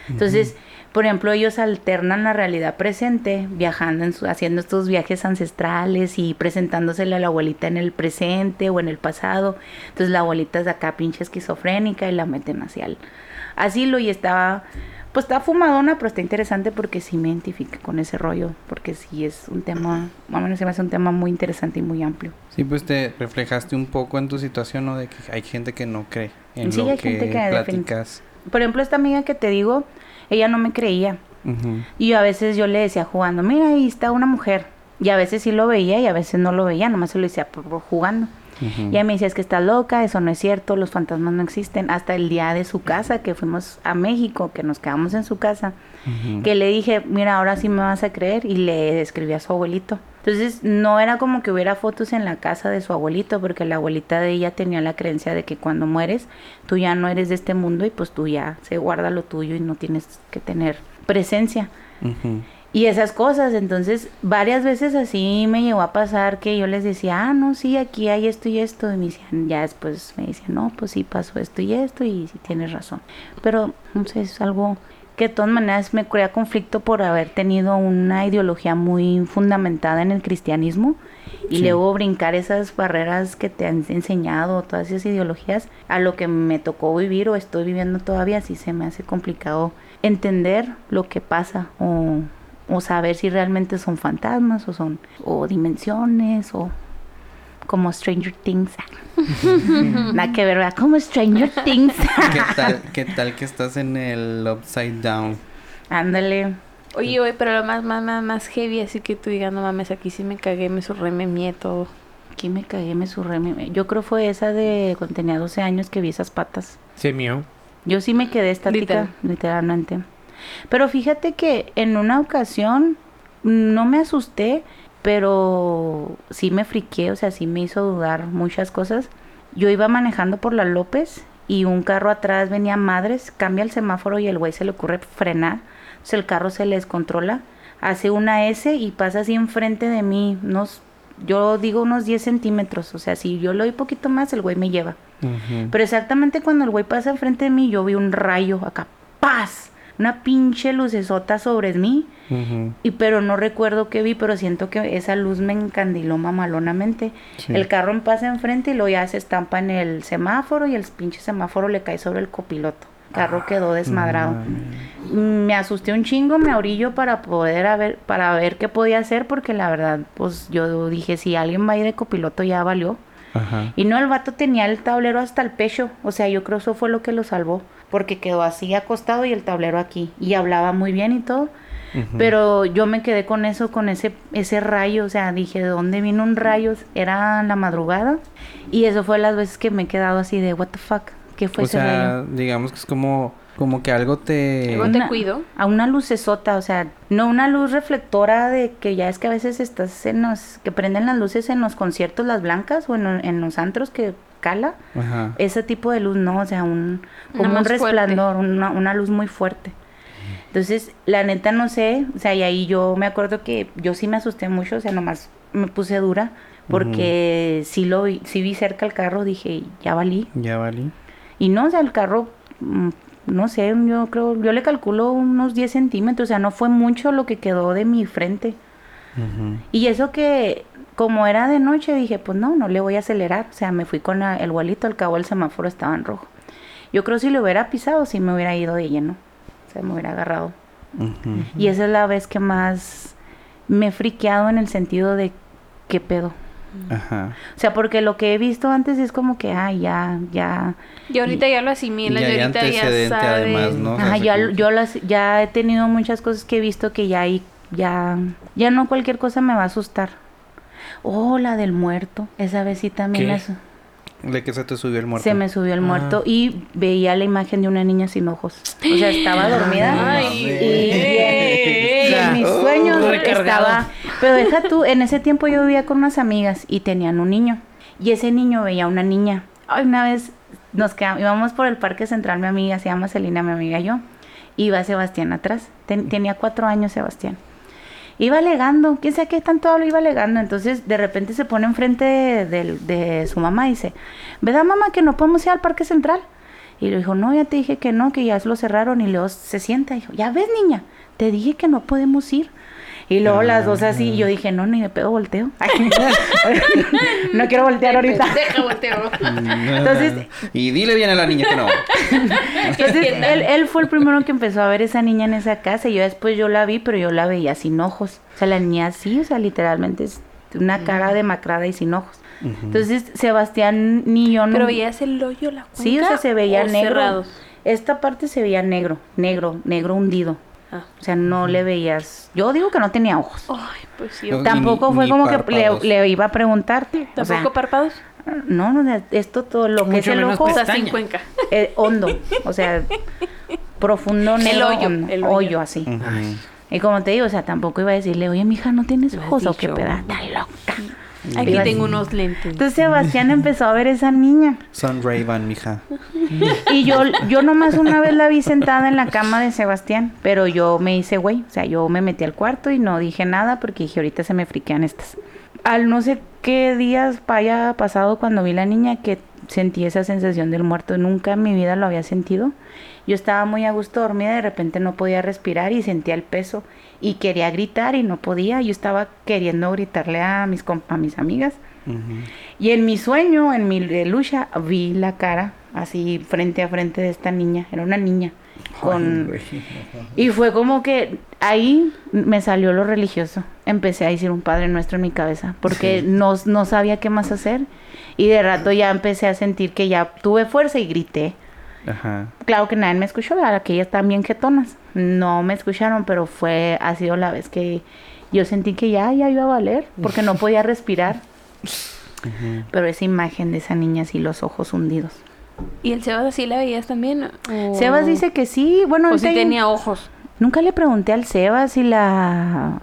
Entonces, por ejemplo, ellos alternan la realidad presente, viajando, en su- haciendo estos viajes ancestrales y presentándosele a la abuelita en el presente o en el pasado. Entonces la abuelita es acá pinche esquizofrénica y la meten hacia el asilo y estaba, pues está fumadona, pero está interesante porque sí me identifica con ese rollo, porque sí es un tema, más o menos se me hace un tema muy interesante y muy amplio. Sí, pues te reflejaste un poco en tu situación, ¿no? De que hay gente que no cree en Sí, lo hay que, gente que platicas. Por ejemplo, esta amiga que te digo, ella no me creía. Y a veces yo le decía jugando, mira, ahí está una mujer. Y a veces sí lo veía y a veces no lo veía, nomás se lo decía por, por jugando. Ujú. Y ella me decía, es que está loca, eso no es cierto, los fantasmas no existen. Hasta el día de su casa, que fuimos a México, que nos quedamos en su casa, que le dije, mira, ahora sí me vas a creer. Y le escribí a su abuelito. Entonces, no era como que hubiera fotos en la casa de su abuelito, porque la abuelita de ella tenía la creencia de que cuando mueres, tú ya no eres de este mundo y pues tú ya se guarda lo tuyo y no tienes que tener presencia. Y esas cosas, entonces varias veces así me llegó a pasar que yo les decía, ah, no, sí, aquí hay esto y esto, y me decían, ya después me decían, no, pues sí pasó esto y esto, y sí tienes razón. Pero, no sé, es algo que de todas maneras me crea conflicto por haber tenido una ideología muy fundamentada en el cristianismo y Sí. luego brincar esas barreras que te han enseñado, todas esas ideologías, a lo que me tocó vivir o estoy viviendo todavía, sí se me hace complicado entender lo que pasa o, o saber si realmente son fantasmas o son o dimensiones o como Stranger Things. *laughs* Nada que ver, ¿verdad? Como Stranger Things. ¿Qué tal, ¿Qué tal que estás en el Upside Down? Ándale. Oye, oye, pero lo más, más, más, más heavy, así que tú digas, no mames, aquí sí me cagué, me surré, me mié todo. Aquí me cagué, me surré. me- Yo creo fue esa de cuando tenía 12 años que vi esas patas. Se mío. Yo sí me quedé estática, Literal. literalmente. Pero fíjate que en una ocasión no me asusté, pero sí me friqué, o sea, sí me hizo dudar muchas cosas. Yo iba manejando por la López y un carro atrás venía madres, cambia el semáforo y el güey se le ocurre frenar. O sea, el carro se le descontrola, hace una S y pasa así enfrente de mí, unos, yo digo unos 10 centímetros. O sea, si yo lo doy poquito más, el güey me lleva. Pero exactamente cuando el güey pasa enfrente de mí, yo vi un rayo acá, ¡paz! Una pinche lucesota sobre mí. Y pero no recuerdo qué vi, pero siento que esa luz me encandiló mamalonamente. Sí. El carro me pasa enfrente y luego ya se estampa en el semáforo y el pinche semáforo le cae sobre el copiloto. El carro quedó desmadrado. Me asusté un chingo, me orillo para poder a ver, para ver qué podía hacer, porque la verdad, pues yo dije, si alguien va a ir de copiloto ya valió. Ajá. Y no, el vato tenía el tablero hasta el pecho. O sea, yo creo eso fue lo que lo salvó. Porque quedó así acostado y el tablero aquí. Y hablaba muy bien y todo. Pero yo me quedé con eso, con ese, ese rayo. O sea, dije, ¿de dónde vino un rayo? Era la madrugada. Y eso fue las veces que me he quedado así de, ¿What the fuck? ¿Qué fue o ese sea, rayo? digamos que es como, como que algo te... Luego te cuido. A una lucesota, o sea, no una luz reflectora de que ya es que a veces estás en los, que prenden las luces en los conciertos, las blancas, o en, en los antros que cala. Ajá. ese tipo de luz no, o sea, un Una como un resplandor, una, una luz muy fuerte. Entonces, la neta no sé, o sea, y ahí yo me acuerdo que yo sí me asusté mucho, o sea, nomás me puse dura porque sí lo vi, sí vi cerca el carro, dije, ya valí. Ya valí. Y no, o sea, el carro, mm, no sé, yo creo, yo le calculo unos 10 centímetros, o sea, no fue mucho lo que quedó de mi frente. Y eso que, como era de noche, dije, pues no, no le voy a acelerar. O sea, me fui con la- el vuelito, al cabo el semáforo estaba en rojo. Yo creo si lo hubiera pisado, sí me hubiera ido de lleno. O sea, me hubiera agarrado. Y esa es la vez que más me he friqueado en el sentido de qué pedo. Ajá. O sea, porque lo que he visto antes es como que, ah, ya, ya. Y ahorita ya lo asimilas, Ya y hay ahorita ya sabes. además, ¿no? Ajá, así ya, como yo las, ya he tenido muchas cosas que he visto que ya ahí, ya, ya no cualquier cosa me va a asustar. Oh, la del muerto. Esa vez sí también asu- De que se te subió el muerto. Se me subió el Ah. muerto y veía la imagen de una niña sin ojos. O sea, estaba *gasps* dormida. Ay, y, güey. y en mis *laughs* Oh, sueños recargado. estaba. Pero deja tú, en ese tiempo yo vivía con unas amigas y tenían un niño. Y ese niño veía a una niña. Ay, una vez nos quedamos, íbamos por el parque central, mi amiga, se llama Celina, mi amiga y yo. Iba Sebastián atrás. Ten- tenía cuatro años Sebastián. Iba alegando, quién sabe qué tanto hablo, iba alegando. Entonces, de repente se pone enfrente de, de- de su mamá y dice, ¿verdad mamá que no podemos ir al parque central? Y le dijo, no, ya te dije que no, que ya lo cerraron. Y luego se sienta y dijo, ya ves niña, te dije que no podemos ir. Y luego las dos así, y yo dije, no, ni de pedo volteo. *laughs* no quiero voltear ahorita. Deja volteo. Entonces- Y dile bien a la niña que no. *laughs* Entonces, él, él fue el primero que empezó a ver esa niña en esa casa. Y yo después yo la vi, pero yo la veía sin ojos. O sea, la niña así, o sea, literalmente es una cara demacrada y sin ojos. Entonces, Sebastián ni yo no... Pero veías el hoyo, la cuenca. Sí, o sea, se veía o negro. cerrados. Esta parte se veía negro, negro, negro hundido. Ah. O sea, no le veías... Yo digo que no tenía ojos. Ay, pues sí. Tampoco ni- fue ni como que le, le iba a preguntarte. O ¿Tampoco sea, párpados? no, no, esto todo lo que es Mucho el ojo O sea, Pestaña. sin cuenca. eh, hondo, o sea, profundo, negro, hoyo, hondo, el hoyo. hoyo. así. Y como te digo, o sea, tampoco iba a decirle, oye, mija, ¿no tienes ojos o qué dicho. peda? Está loca. Aquí Iba tengo así. unos lentes. Entonces Sebastián empezó a ver esa niña. Son Ray-Ban, mija. Y yo, yo nomás una vez la vi sentada en la cama de Sebastián, pero yo me hice güey, o sea, yo me metí al cuarto y no dije nada porque dije, ahorita se me friquean estas. Al no sé qué días haya pasado cuando vi la niña que sentí esa sensación del muerto. Nunca en mi vida lo había sentido. Yo estaba muy a gusto dormida, de repente no podía respirar y sentía el peso y quería gritar y no podía. Yo estaba queriendo gritarle a mis, a mis amigas. Y en mi sueño, en mi lucha, vi la cara así frente a frente de esta niña. Era una niña. Con... *laughs* Y fue como que ahí me salió lo religioso. Empecé a decir un Padre Nuestro en mi cabeza, porque no, no sabía qué más hacer. Y de rato ya empecé a sentir que ya tuve fuerza y grité. Ajá. Claro que nadie me escuchó, ¿verdad? que ellas también jetonas. No me escucharon, pero fue, ha sido la vez que yo sentí que ya, ya iba a valer, porque no podía respirar. Pero esa imagen de esa niña así, los ojos hundidos. ¿Y el Sebas así la veías también? o- Sebas dice que sí, bueno, O si tenía ojos. nunca le pregunté al Sebas si la...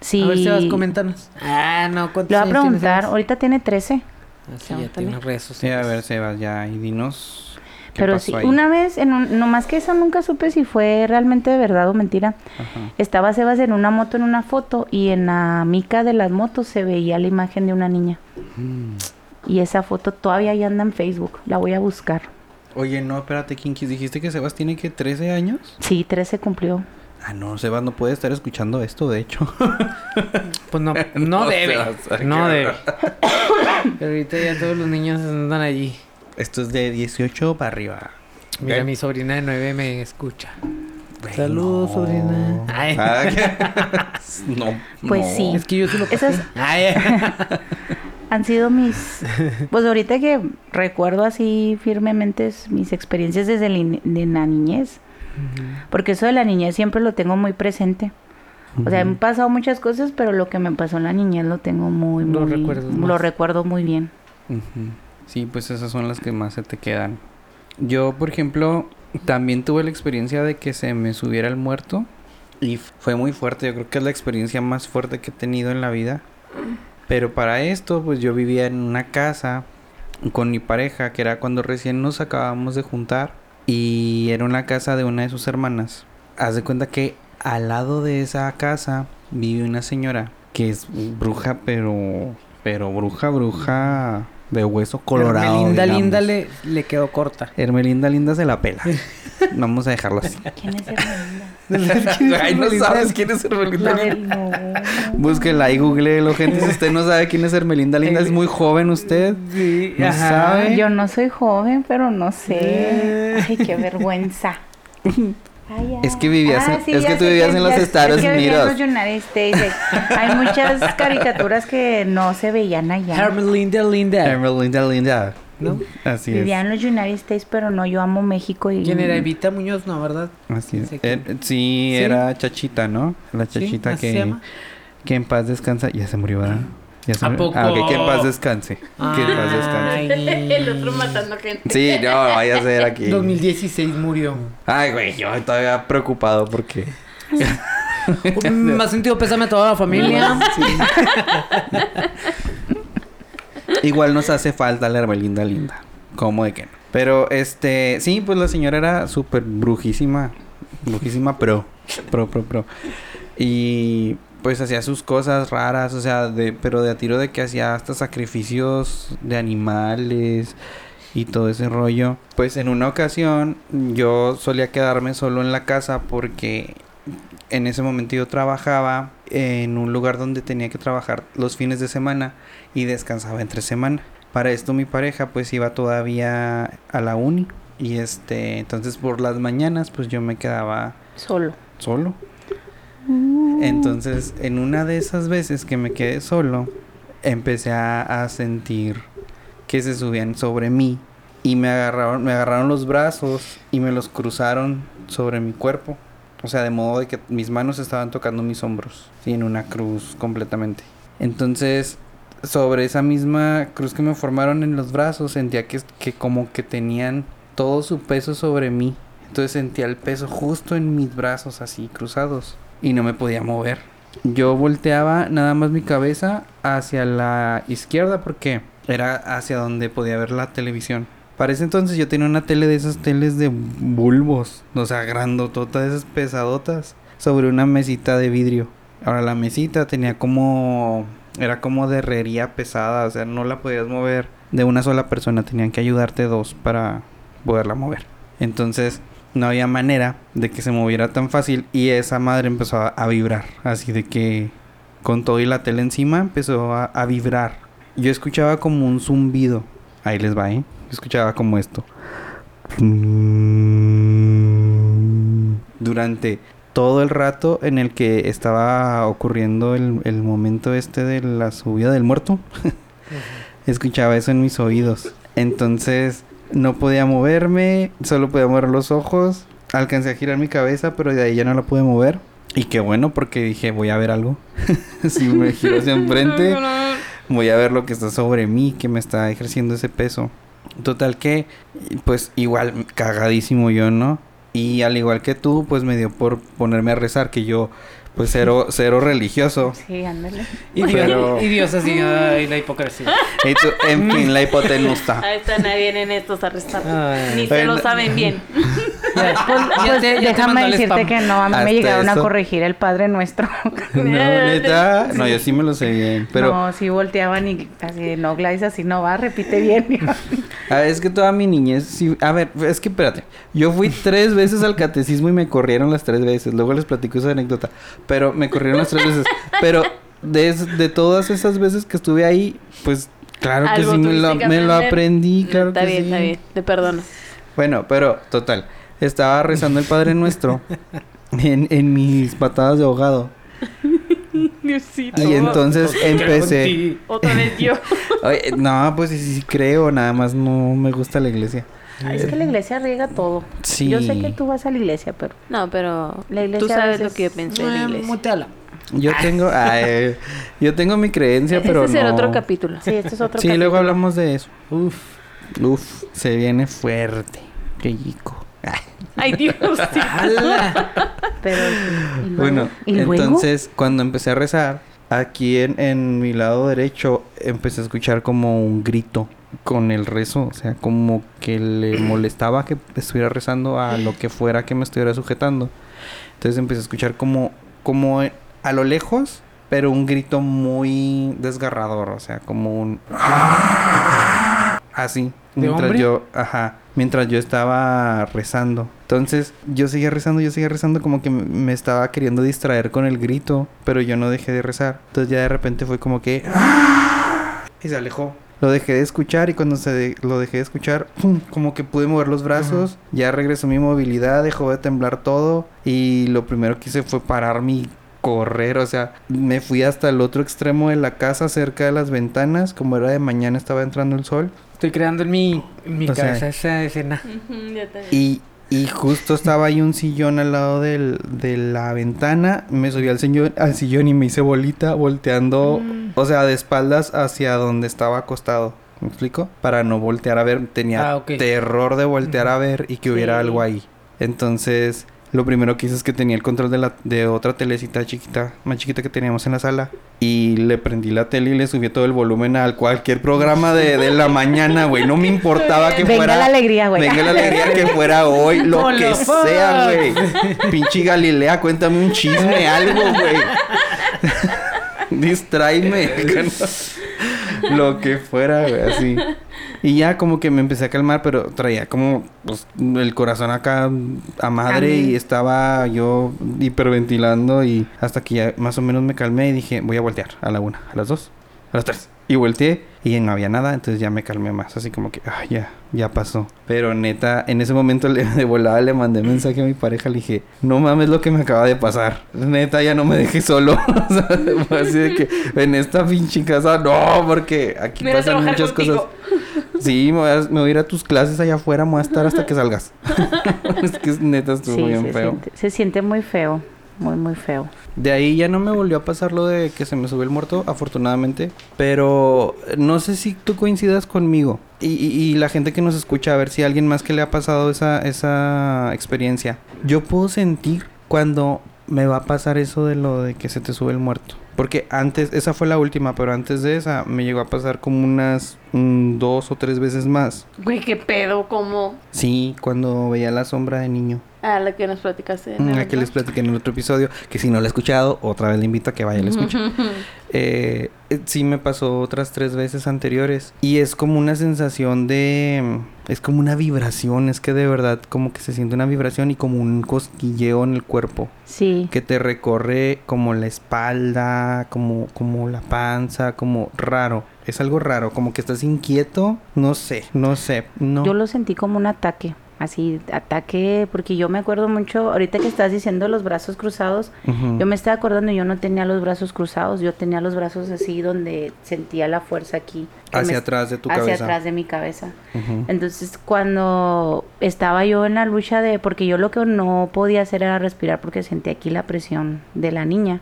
Si... A ver, Sebas, coméntanos. Ah, no, ¿cuántos Le voy a preguntar, ahorita tiene 13. Ah, ya tiene redes Sí, a ver, Sebas, ya, y dinos. ¿Qué Pero pasó sí, ahí? una vez, en un, nomás que eso nunca supe si fue realmente de verdad o mentira. Ajá. Estaba Sebas en una moto en una foto y en la mica de las motos se veía la imagen de una niña. Mm. Y esa foto todavía ahí anda en Facebook. La voy a buscar. Oye, no, espérate, Kinkis, dijiste que Sebas tiene que 13 años. Sí, 13 cumplió. Ah, no, Sebas no puede estar escuchando esto, de hecho. *laughs* Pues no, *laughs* no, No debe. Sebas, No debe. *coughs* Pero ahorita ya todos los niños andan allí. Esto es de 18 para arriba. Mira, mi sobrina de nueve me escucha. Saludos, sobrina. Ay. *laughs* No. Pues no. sí. Es que yo sí lo Esas Ay. *laughs* han sido mis... Pues ahorita que recuerdo así firmemente es mis experiencias desde la in- de la niñez. Porque eso de la niñez siempre lo tengo muy presente. O sea, han pasado muchas cosas, pero lo que me pasó en la niñez lo tengo muy, Lo muy... Lo más. recuerdo muy bien. Ujú. Sí, pues esas son las que más se te quedan. Yo, por ejemplo, también tuve la experiencia de que se me subiera el muerto. Y fue muy fuerte. Yo creo que es la experiencia más fuerte que he tenido en la vida. Pero para esto, pues yo vivía en una casa con mi pareja, que era cuando recién nos acabamos de juntar. Y era una casa de una de sus hermanas. Haz de cuenta que al lado de esa casa vive una señora que es bruja, pero. Pero bruja, bruja de hueso colorado. Linda, digamos. linda le, le quedó corta. Hermelinda Linda se la pela. *laughs* Vamos a dejarlo así. ¿Quién es Hermelinda? *laughs* Ay, no *laughs* sabes quién es Hermelinda Linda. no. Búsquela y googleelo, gente. Si usted no sabe quién es Hermelinda Linda, es muy joven usted. Sí, No sabe. Yo no soy joven, pero no sé. Ay, qué vergüenza. Ay, Es que vivías en- es que tú sé vivías en los ya- Estados es que Unidos. en los United States. Hay muchas *laughs* caricaturas que no se veían allá. Hermelinda, linda. Hermelinda Linda. ¿No? Así es. Vivía en los United States, pero no, yo amo México y... ¿Quién era? Evita Muñoz, no, ¿verdad? Así es. Sí, que- Eh, sí, ¿Sí? era Chachita, ¿no? La Sí, Chachita se que, llama. que en paz descansa. Ya se murió, ¿verdad? ¿A poco? Ah, ok, que en paz descanse. Que en paz descanse. El otro matando gente. Sí, no, vaya a ser aquí. 2016 murió. Ay, güey, yo todavía preocupado porque. Me ha sentido pésame a toda la familia. Igual nos hace falta la Hermelinda linda. ¿Cómo de que no? Pero este, sí, pues la señora era súper brujísima. Brujísima, pro. Pro, pro, pro. Y pues hacía sus cosas raras, o sea, de, pero de a tiro de que hacía hasta sacrificios de animales y todo ese rollo. Pues en una ocasión yo solía quedarme solo en la casa porque en ese momento yo trabajaba en un lugar donde tenía que trabajar los fines de semana y descansaba entre semana. Para esto mi pareja pues iba todavía a la uni y este entonces por las mañanas pues yo me quedaba Solo. solo. Entonces, en una de esas veces que me quedé solo, empecé a, a sentir que se subían sobre mí y me agarraron, me agarraron los brazos y me los cruzaron sobre mi cuerpo. O sea, de modo de que mis manos estaban tocando mis hombros, sí, en una cruz completamente. Entonces, sobre esa misma cruz que me formaron en los brazos, sentía que, que como que tenían todo su peso sobre mí. Entonces sentía el peso justo en mis brazos así cruzados y no me podía mover. Yo volteaba nada más mi cabeza hacia la izquierda porque era hacia donde podía ver la televisión. Para ese entonces yo tenía una tele de esas teles de bulbos, o sea, grandototas, esas pesadotas, sobre una mesita de vidrio. Ahora la mesita tenía como era como de herrería pesada, o sea, no la podías mover de una sola persona, tenían que ayudarte dos para poderla mover. Entonces, no había manera de que se moviera tan fácil y esa madre empezó a, a vibrar, así de que con todo y la tele encima empezó a, a vibrar. Yo escuchaba como un zumbido, ahí les va, ¿eh? Yo escuchaba como esto. Durante todo el rato en el que estaba ocurriendo el, el momento este de la subida del muerto, *laughs* escuchaba eso en mis oídos. Entonces no podía moverme, solo podía mover los ojos. Alcancé a girar mi cabeza, pero de ahí ya no la pude mover. Y qué bueno, porque dije, voy a ver algo. *laughs* si me giro hacia *laughs* enfrente, voy a ver lo que está sobre mí, que me está ejerciendo ese peso. Total que, pues igual, cagadísimo yo, ¿no? Y al igual que tú, pues me dio por ponerme a rezar, que yo, pues cero, cero religioso. Sí, ándale. Y, Dios, Pero- *laughs* y Dios así, ay, la hipocresía. Y tú, en fin, la hipotenusa. Ahí están, ahí vienen estos a restar. Ni se lo saben bien. *laughs* Pues, ya te- ya te déjame decirte spam. que no, a mí Hasta me llegaron a corregir el Padre Nuestro. No, neta. No, yo sí me lo sé bien. Pero No, sí volteaban y así, no, Gladys, así no va, repite bien. a *laughs* ver, es que toda mi niñez. Sí, a ver, es que espérate. Yo fui tres veces al catecismo y me corrieron las tres veces. Luego les platico esa anécdota. Pero me corrieron las tres veces. Pero de, de todas esas veces que estuve ahí, pues claro que sí me lo, me lo aprendí. Claro está que bien, sí. está bien. Te perdono. Bueno, pero total. Estaba rezando el Padre Nuestro en, en mis patadas de ahogado. Diosito. Y entonces empecé. Otra vez yo. Oye, no, pues sí, sí creo, nada más no me gusta la iglesia. Ay, es que la iglesia riega todo. Sí. Yo sé que tú vas a la iglesia, pero No, pero La iglesia tú sabes veces- lo que yo pensé de la Eh, iglesia. muteala. Yo tengo, *laughs* ay, yo tengo mi creencia, Este pero será no. otro capítulo. sí, este es otro Sí, luego capítulo. hablamos de eso. Uf. Uf, se viene fuerte. Qué chico. *laughs* Ay, Dios. sí. ¡Hala! Pero, ¿y luego? Bueno, ¿Y luego? entonces cuando empecé a rezar, aquí en, en mi lado derecho empecé a escuchar como un grito con el rezo, o sea, como que le *clears throat* molestaba que estuviera rezando a lo que fuera que me estuviera sujetando. Entonces empecé a escuchar como, como a lo lejos, pero un grito muy desgarrador, o sea, como un... *clears throat* Así, ¿De mientras hombre? yo, ajá, mientras yo estaba rezando. Entonces, yo seguía rezando, yo seguía rezando como que me- estaba queriendo distraer con el grito, pero yo no dejé de rezar. Entonces ya de repente fue como que y se alejó. Lo dejé de escuchar y cuando se de- lo dejé de escuchar, ¡pum! como que pude mover los brazos, ya regresó mi movilidad, dejó de temblar todo y lo primero que hice fue pararme y correr, o sea, me fui hasta el otro extremo de la casa cerca de las ventanas, como era de mañana estaba entrando el sol Estoy creando en mi, en mi O sea, cabeza esa escena. Yo y, y justo estaba ahí un sillón al lado del- de la ventana, me subí al sillón, al sillón y me hice bolita volteando, o sea, de espaldas hacia donde estaba acostado. ¿Me explico? Para no voltear a ver, tenía Ah, terror de voltear a ver y que hubiera Sí. algo ahí. Entonces, lo primero que hice es que tenía el control de, la, de otra telecita chiquita, más chiquita que teníamos en la sala. Y le prendí la tele y le subí todo el volumen al cualquier programa de, de la mañana, güey. No me importaba que Venga fuera. la alegría, güey. Venga la alegría que fuera hoy, lo Hola, que fuck. sea, güey. Pinche Galilea, cuéntame un chisme, algo, güey. *laughs* Distráeme. *laughs* lo que fuera, güey, así. Y ya como que me empecé a calmar, pero traía como pues, el corazón acá a madre y estaba yo hiperventilando y hasta que ya más o menos me calmé y dije, voy a voltear a la una, a las dos, a las tres. Y volteé y no había nada, entonces ya me calmé más, así como que, ah, ya, ya pasó. Pero neta, en ese momento le, *laughs* de volada le mandé mensaje a mi pareja, le dije, no mames lo que me acaba de pasar. Neta, ya no me dejes solo. *laughs* O sea, fue así de que en esta pinche casa, no, porque aquí Me pasan muchas contigo. cosas. Sí, me voy, a, me voy a ir a tus clases allá afuera, me voy a estar hasta que salgas. *laughs* es que neta estuvo Sí, bien se feo. siente, se siente muy feo. Muy, muy feo. De ahí ya no me volvió a pasar lo de que se me subió el muerto, afortunadamente. Pero no sé si tú coincidas conmigo. Y, y- y la gente que nos escucha, a ver si alguien más que le ha pasado esa, esa experiencia. Yo puedo sentir cuando me va a pasar eso de lo de que se te sube el muerto. Porque antes, esa fue la última, pero antes de esa me llegó a pasar como unas mm, dos o tres veces más. Güey, qué pedo, ¿cómo? Sí, cuando veía la sombra de niño. Ah, la que nos platicaste. Mm, ¿no? Aquí les platiqué en el otro episodio, que si no lo ha escuchado, otra vez le invito a que vaya y lo escuche. *laughs* Eh, eh, sí me pasó otras tres veces anteriores. Y es como una sensación de... Es como una vibración, es que de verdad como que se siente una vibración y como un cosquilleo en el cuerpo. Sí. Que te recorre como la espalda, como, como la panza, como raro. Es algo raro, como que estás inquieto. No sé, no sé. No. Yo lo sentí como un ataque. Así, ataque, porque yo me acuerdo mucho, ahorita que estás diciendo los brazos cruzados, yo me estaba acordando, yo no tenía los brazos cruzados, yo tenía los brazos así donde sentía la fuerza aquí. Hacia me- atrás de tu hacia cabeza. atrás de mi cabeza. Entonces, cuando estaba yo en la lucha de, porque yo lo que no podía hacer era respirar porque sentía aquí la presión de la niña,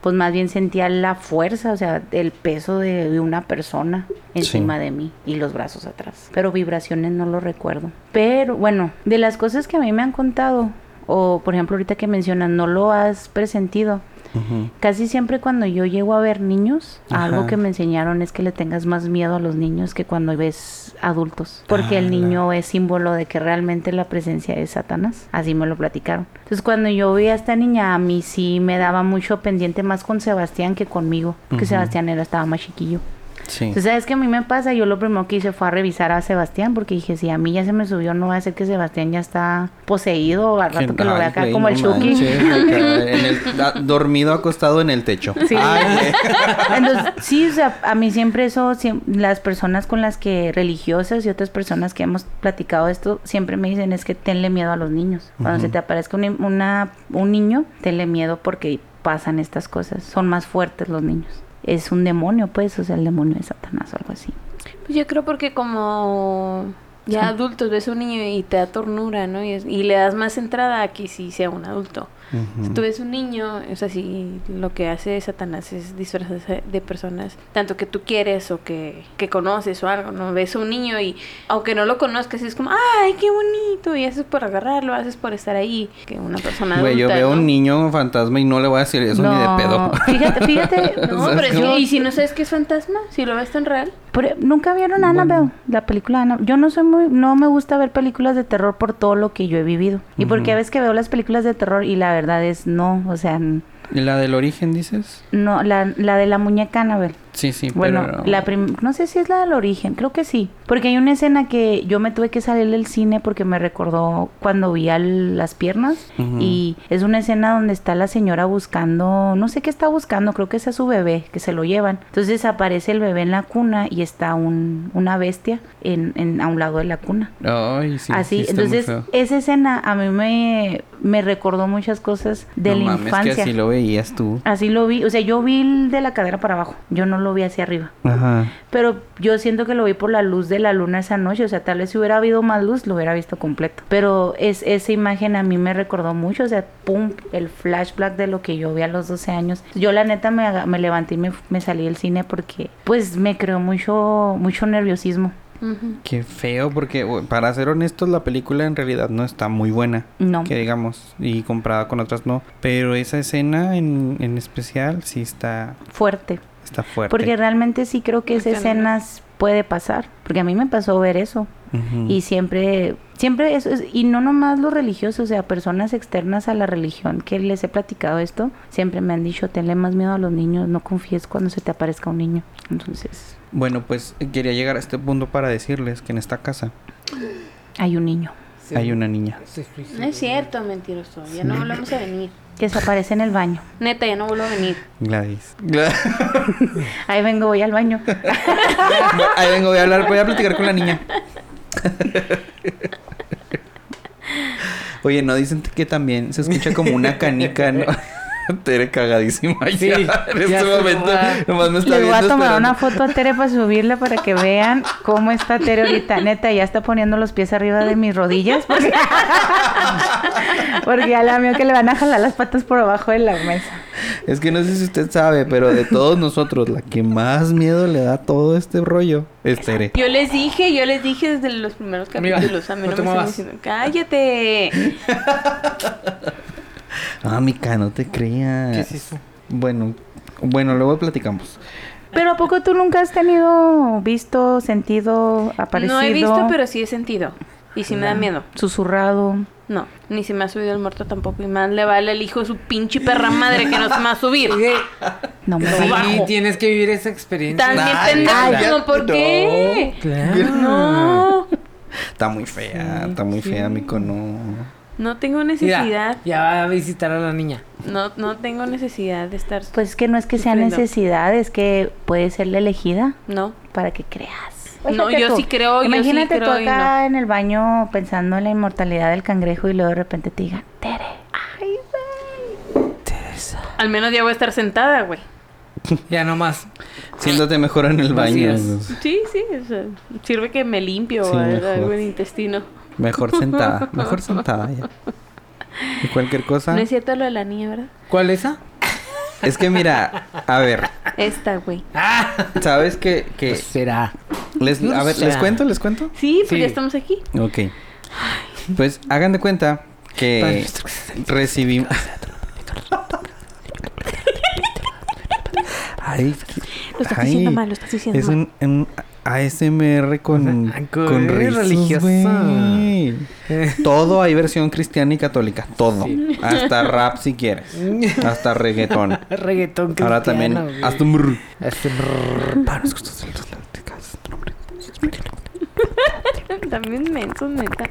pues más bien sentía la fuerza, o sea, el peso de, de una persona encima de mí y los brazos atrás. Pero vibraciones no lo recuerdo. Pero bueno, de las cosas que a mí me han contado, o por ejemplo ahorita que mencionas, no lo has presentido. Casi siempre cuando yo llego a ver niños, algo que me enseñaron es que le tengas más miedo a los niños que cuando ves adultos. Porque el Ah, niño es símbolo de que realmente la presencia es Satanás. Así me lo platicaron. Entonces cuando yo vi a esta niña, a mí sí me daba mucho pendiente más con Sebastián que conmigo. Porque Ujú. Sebastián era, estaba más chiquillo. Sí. Entonces, ¿sabes qué a mí me pasa? Yo lo primero que hice fue a revisar a Sebastián porque dije, si a mí ya se me subió, no va a ser que Sebastián ya está poseído o al rato que lo vea acá como no *laughs* el Chucky. ah, dormido acostado en el techo. Sí. Ay, *laughs* güey. Entonces, sí, o sea, a mí siempre eso, las personas con las que religiosas y otras personas que hemos platicado esto, siempre me dicen es que tenle miedo a los niños. Cuando se te aparezca un, una, un niño, tenle miedo porque pasan estas cosas. Son más fuertes los niños. Es un demonio, pues, o sea, el demonio de Satanás o algo así. Pues yo creo porque como ya Sí. adultos ves un niño y te da ternura, ¿no? Y, es- y le das más entrada a que si sea un adulto. Si tú ves un niño, o sea, si lo que hace Satanás es disfrazarse de personas, tanto que tú quieres o que, que conoces o algo, ¿no? Ves a un niño y aunque no lo conozcas, es como, ¡ay, qué bonito! Y haces por agarrarlo, haces por estar ahí, que una persona Güey, yo adulta, veo ¿no? un niño fantasma y no le voy a decir eso ni de pedo. Fíjate, fíjate. *laughs* No, pero es que, ¿y si no sabes que es fantasma? Si lo ves tan real. Por- ¿Nunca vieron Annabelle? La película Annabelle. Yo no soy muy... No me gusta ver películas de terror por todo lo que yo he vivido. Y porque a veces que veo las películas de terror y la verdad es no. O sea, n- ¿Y la del origen dices? no. La, la de la muñeca Annabelle. Sí, sí, Bueno, pero... la prim- no sé si es la del origen, creo que sí. Porque hay una escena que yo me tuve que salir del cine porque me recordó cuando vi al- las piernas. Y es una escena donde está la señora buscando, no sé qué está buscando, creo que es a su bebé, que se lo llevan. Entonces aparece el bebé en la cuna y está un, una bestia en, en- a un lado de la cuna. Ay, sí, Así, sí está muy entonces feo. esa escena a mí me, me recordó muchas cosas de no la mames, infancia. que así lo veías tú. Así lo vi, o sea, yo vi el de la cadera para abajo, yo no lo vi hacia arriba. Ajá. Pero yo siento que lo vi por la luz de la luna esa noche. O sea, tal vez si hubiera habido más luz, lo hubiera visto completo. Pero es, esa imagen a mí me recordó mucho. O sea, pum, el flashback de lo que yo vi a los 12 años. Yo la neta me, levanté y me, me salí del cine porque pues me creó mucho, mucho nerviosismo. Ujú. Qué feo, porque para ser honestos, la película en realidad no está muy buena. No. Que digamos, y comparada con otras no. Pero esa escena en, en especial sí está, Fuerte. Está fuerte. Porque realmente sí creo que esa Acá no. escena puede pasar. Porque a mí me pasó ver eso. Y siempre, siempre eso es, y no nomás los religiosos, o sea, personas externas a la religión que les he platicado esto, siempre me han dicho, tenle más miedo a los niños, no confíes cuando se te aparezca un niño. Entonces, Bueno, pues quería llegar a este punto para decirles que en esta casa hay un niño Sí. hay una niña. No es cierto, mentiroso. Ya no volvemos a venir. Que se aparece en el baño. Neta, ya no vuelvo a venir. Gladys. *laughs* Ahí vengo, voy al baño. *laughs* Ahí vengo, voy a hablar, voy a platicar con la niña. *laughs* Oye, no dicen que también se escucha como una canica, ¿no? *laughs* Te eres cagadísima Sí, ya. En ya este momento nomás me está Les voy viendo a tomar esperando. una foto a Tere para subirla para que vean cómo está Tere ahorita. Neta, ya está poniendo los pies arriba de mis rodillas porque, *laughs* porque ya la mío que le van a jalar las patas por abajo de la mesa. Es que no sé si usted sabe, pero de todos nosotros, la que más miedo le da a todo este rollo es Tere. Yo les dije, yo les dije desde los primeros Amiga, capítulos. A mí no no, me están diciendo, cállate. *laughs* Ah, Mica, no te creas. ¿Qué es eso? Bueno, bueno, luego platicamos. Pero ¿a poco tú nunca has tenido, visto, sentido, aparecido? No he visto, pero sí he sentido. Y sí me da miedo. Susurrado. No, ni se me ha subido el muerto tampoco. Y más le vale el hijo de su pinche perra madre que no se me va a subir. No me Sí, bajo. tienes que vivir esa experiencia. También Ay, pendejo, ¿no? ¿por qué? Claro. No, Está muy fea, está muy fea mi cono. no tengo Mira, necesidad. ya va a visitar a la niña. No, no tengo necesidad de estar. Pues es que no es que sea necesidad, es que puede ser la elegida No. para que creas. No, yo tú, sí creo, yo sí Imagínate tú creo acá en el baño pensando en la inmortalidad del cangrejo y luego de repente te digan, Tere, ay, güey. Al menos ya voy a estar sentada, güey. *laughs* Ya nomás. Siéntate mejor en el baño. Sí, sí. o sea, sirve que me limpio Sí, algo, mejor. algo en el intestino. Mejor sentada, mejor sentada ya. Y cualquier cosa. No es cierto lo de la niña, ¿verdad? ¿Cuál esa? Es que mira, a ver, Esta, güey. ¿sabes que, que Pues será. les, a ver, ¿les cuento? ¿Les cuento? Sí, pues Sí. ya estamos aquí. Ok. Pues hagan de cuenta que recibimos. Ay, Lo estás ay, diciendo mal, lo estás diciendo Es mal. un, un ASMR con, con con rizos, religiosa. Todo hay versión cristiana y católica. Todo. Hasta rap si quieres. Hasta reggaetón. *laughs* Reggaetón Ahora también cristiano, güey. hasta un brr. Este brrr. Para los gustos de los *laughs* nombre. También mensos, neta.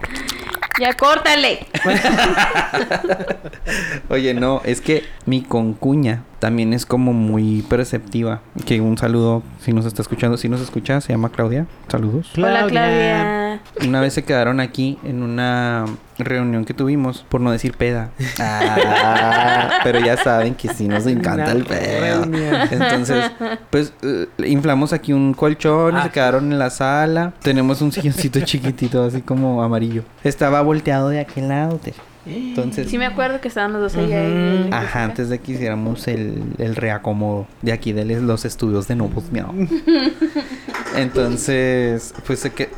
Ya córtale. *laughs* Oye, no, es que mi concuña también es como muy perceptiva. Que un saludo, si nos está escuchando, si nos escucha, se llama Claudia. Saludos. Hola, Claudia. Una vez se quedaron aquí en una reunión que tuvimos, por no decir peda. *laughs* Ah, pero ya saben que sí nos encanta el pedo. Entonces, pues eh, inflamos aquí un colchón y Ah. se quedaron en la sala. Tenemos un silloncito *laughs* chiquitito, así como amarillo. Estaba volteado de aquel lado. Tere. Entonces, Sí me acuerdo que estaban los dos allá. Ujú. y- Ajá, antes de que hiciéramos el, el reacomodo de aquí de los estudios de Novos Miau. *laughs* Entonces, pues se que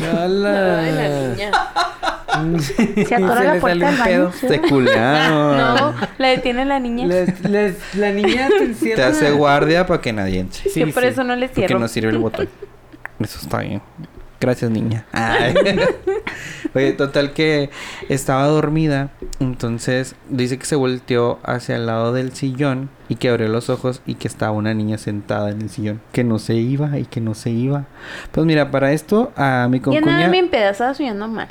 Hola. Ay, la niña. *laughs* Se atora la le puerta del baño. se culearon. No, la detiene la niña. Les- les- la niña te *laughs* Te encierra. hace guardia para que nadie entre. Sí, que por sí. eso no Porque cierro. no sirve el botón. Eso está bien. Gracias, niña. Ay. *laughs* Oye, total que estaba dormida. Entonces dice que se volteó hacia el lado del sillón y que abrió los ojos y que estaba una niña sentada en el sillón. Que no se iba y que no se iba. Pues mira, para esto a mi Y andaba concuña bien pedazada soñando mal.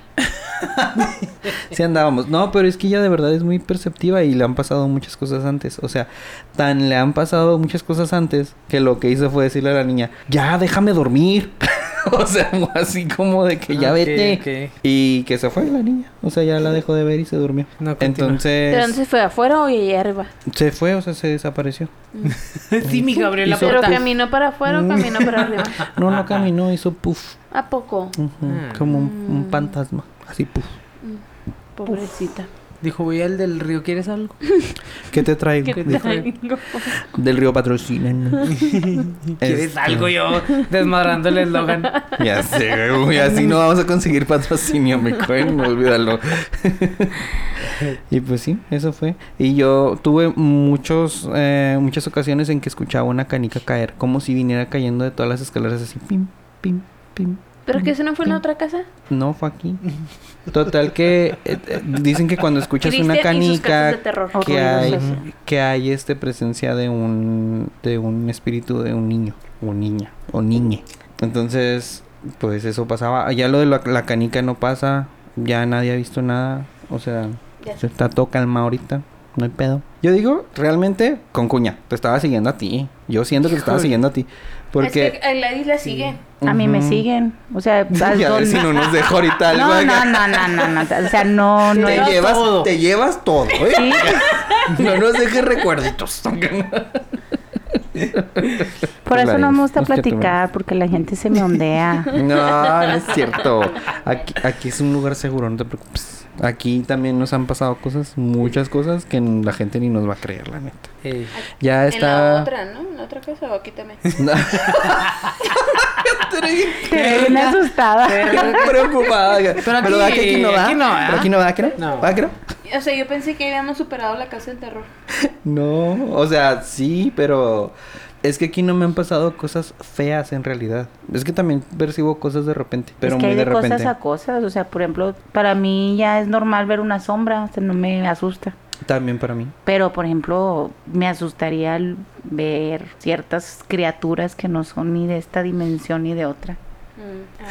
*laughs* sí andábamos. No, pero es que ella de verdad es muy perceptiva y le han pasado muchas cosas antes. O sea, tan le han pasado muchas cosas antes que lo que hizo fue decirle a la niña, ya déjame dormir. *laughs* *laughs* o sea, *laughs* así como de que ya Ok, vete. ok. Y que se fue la niña. O sea, ya la dejó de ver y se durmió. No. Entonces, ¿De dónde se fue? ¿Afuera o allá arriba? se fue, o sea, se desapareció. *laughs* sí, mi Gabriela Hizo ¿Pero puff. caminó para afuera o caminó para arriba? No, no caminó, hizo puff. ¿A poco? Ah. Como un, un fantasma. Así puff. Pobrecita. Dijo, voy al del río, ¿quieres algo? *laughs* ¿Qué te traigo? ¿Qué traigo? Del río patrocinan. *laughs* ¿Quieres Este, algo yo? Desmadrando el eslogan. *laughs* Ya sé, güey. Así no vamos a conseguir patrocinio, me cogen, olvídalo. y pues sí, eso fue. Y yo tuve muchos, eh, muchas ocasiones en que escuchaba una canica caer, como si viniera cayendo de todas las escaleras así, pim, pim, pim. ¿Pero que eso no fue en la otra casa? No, fue aquí. Total que eh, dicen que cuando escuchas una canica que hay que hay este presencia de un de un espíritu de un niño o niña o niñe. Entonces, pues eso pasaba. Ya lo de la, la canica no pasa, ya nadie ha visto nada, o sea, Ya se está todo calma ahorita. No hay pedo. Yo digo, realmente, con cuña, te estaba siguiendo a ti. Yo siento que te estaba siguiendo a ti. Porque... Es que a Gladys la sigue. A mí me siguen. O sea, *laughs* Y a ver donde- si no nos deja ahorita algo. no, no, no, no, no, no. O sea, no, *laughs* no te llevas todo. te llevas todo, ¿eh? Sí, *laughs* No nos dejes recuerditos. por eso no me gusta platicar, porque la gente se me ondea. No, no es cierto. Aquí, aquí es un lugar seguro, no te preocupes. Aquí también nos han pasado cosas, muchas cosas que la gente ni nos va a creer, la neta. Eh, Ya En está. la otra, ¿no? En la otra casa o aquí también. *laughs* No. *laughs* Te asustada. preocupada. Pero, aquí- ¿verdad que aquí no va? aquí no. Pero aquí no va, ¿que no? No. ¿Va que no? O sea, yo pensé que habíamos superado la casa del terror. *laughs* No, o sea, sí, pero Es que aquí no me han pasado cosas feas en realidad. Es que también percibo cosas de repente, pero es que muy hay de, de, repente. cosas a cosas. O sea, por ejemplo, para mí ya es normal ver una sombra. O sea, no me asusta. También para mí. Pero, por ejemplo, me asustaría ver ciertas criaturas que no son ni de esta dimensión ni de otra.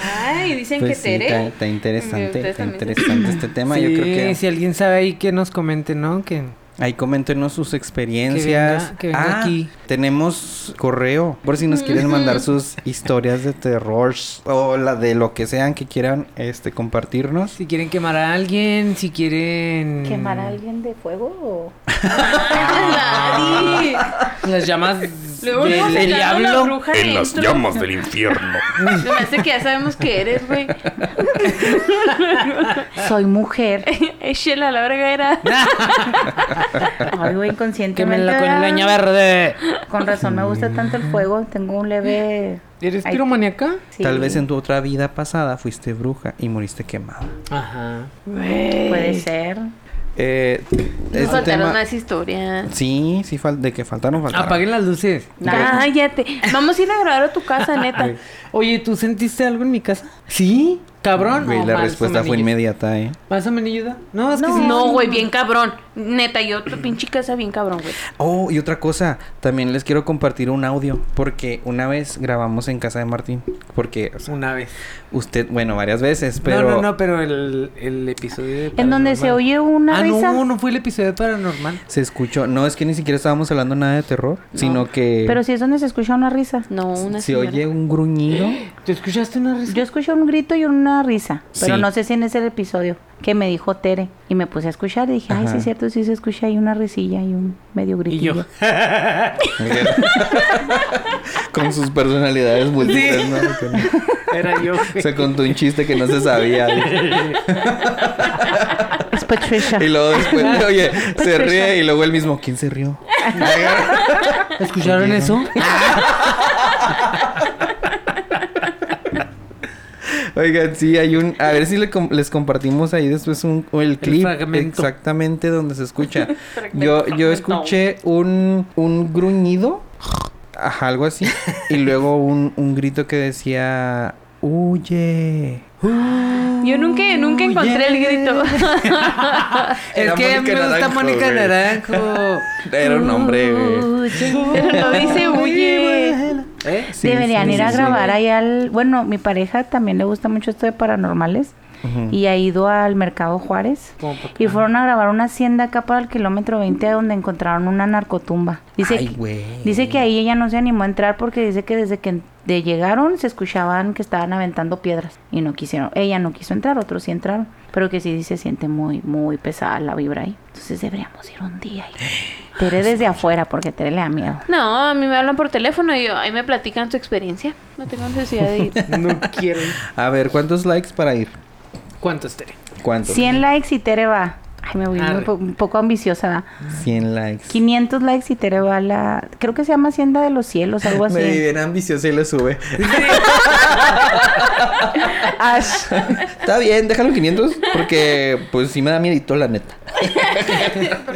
Ay, dicen Pues que sí, Tere. está, está interesante, está interesante este *laughs* tema. sí, Yo creo que si alguien sabe ahí que nos comente, ¿no? Que ahí coméntenos sus experiencias. Que venga- que venga Ah, aquí. Tenemos correo por si nos quieren mandar *laughs* sus historias de terror o la de lo que sean que quieran este compartirnos. si quieren quemar a alguien, si quieren... ¿Quemar a alguien de fuego. *laughs* Las llamas Luego del diablo. bruja En las llamas del infierno. *laughs* Me hace que ya sabemos que eres, güey. Soy mujer. Échela la verga era. Ay, güey, inconscientemente. Quémenla con ¿verdad? leña verde. Con razón me gusta tanto el fuego. Tengo un leve... ¿Eres piromaníaca? sí, Tal vez en tu otra vida pasada fuiste bruja y moriste quemada. Ajá. Puede ser. Eh, Nos este faltaron tema- más historias. Sí, sí, fal- de que faltaron, faltaron. Apaguen las luces. Cállate. Vamos a ir a grabar a tu casa, *laughs* neta. Oye, ¿tú sentiste algo en mi casa? ¿Sí? ¿Cabrón? Güey, No, la respuesta fue inmediata, ¿eh? ¿Más amenilluda? No, es que No. sí. No, güey, bien cabrón. Neta, yo tu *clears throat* pinche casa bien cabrón, güey. Oh, y otra cosa, también les quiero compartir un audio, porque una vez grabamos en casa de Martín, porque o sea, Una vez. usted, bueno, varias veces, pero... No, no, no, pero el, el episodio de En donde se Paranormal. oye una ah, risa. no, no fue el episodio de Paranormal. Se escuchó, no es que ni siquiera estábamos hablando nada de terror, sino que Pero sí es donde se escucha una risa. No, una se señora. oye un gruñido. ¿Te escuchaste una risa? Yo escuché un grito y una risa, pero Sí. no sé si en ese episodio que me dijo Tere y me puse a escuchar y dije, ay, sí Ajá. es cierto, sí se escucha ahí una risilla y un medio Y gritillo. yo. *laughs* Con sus personalidades múltiples, ¿no? *laughs* Era yo. Se contó un chiste que no se sabía. *laughs* Es Patricia. y luego después, oye, se ríe y luego él mismo, ¿quién se rió? ¿Escucharon eso? Oigan, sí, hay un... A ver si le com- les compartimos ahí después un, el clip exactamente donde se escucha. *laughs* yo, yo escuché un, un gruñido, ajá, algo así, y luego un, un grito que decía, huye. Yo nunca, nunca encontré el grito. *laughs* es que a mí Mónica me gusta Mónica. Naranjo. *laughs* Era un hombre, güey. Pero no *laughs* dice huye. ¿Eh? Sí, Deberían sí, ir sí, a sí. grabar ahí al... Bueno, mi pareja también le gusta mucho esto de paranormales Ujú. y ha ido al Mercado Juárez. Y fueron a grabar una hacienda acá para el kilómetro 20 donde encontraron una narcotumba. Dice, Ay, que- güey. dice que ahí ella no se animó a entrar porque dice que desde que de llegaron se escuchaban que estaban aventando piedras y no quisieron. Ella no quiso entrar, otros sí entraron. Pero que sí se siente muy, muy pesada la vibra ahí. Entonces deberíamos ir un día. Y... *gasps* Tere desde afuera porque Tere le da miedo. No, a mí me hablan por teléfono y yo, ahí me platican su experiencia. No tengo necesidad de ir. *laughs* No quiero. A ver, ¿cuántos likes para ir? ¿Cuántos, Tere? ¿Cuántos? 100 likes y Tere va. Ay, me voy un, po- un poco ambiciosa. ¿verdad? 100 likes. 500 likes y Tere va a la... Creo que se llama Hacienda de los Cielos, algo *laughs* así. Me vi bien ambicioso y le sube. *laughs* Ash. Está bien, déjalo en 500 porque pues sí me da miedito la neta.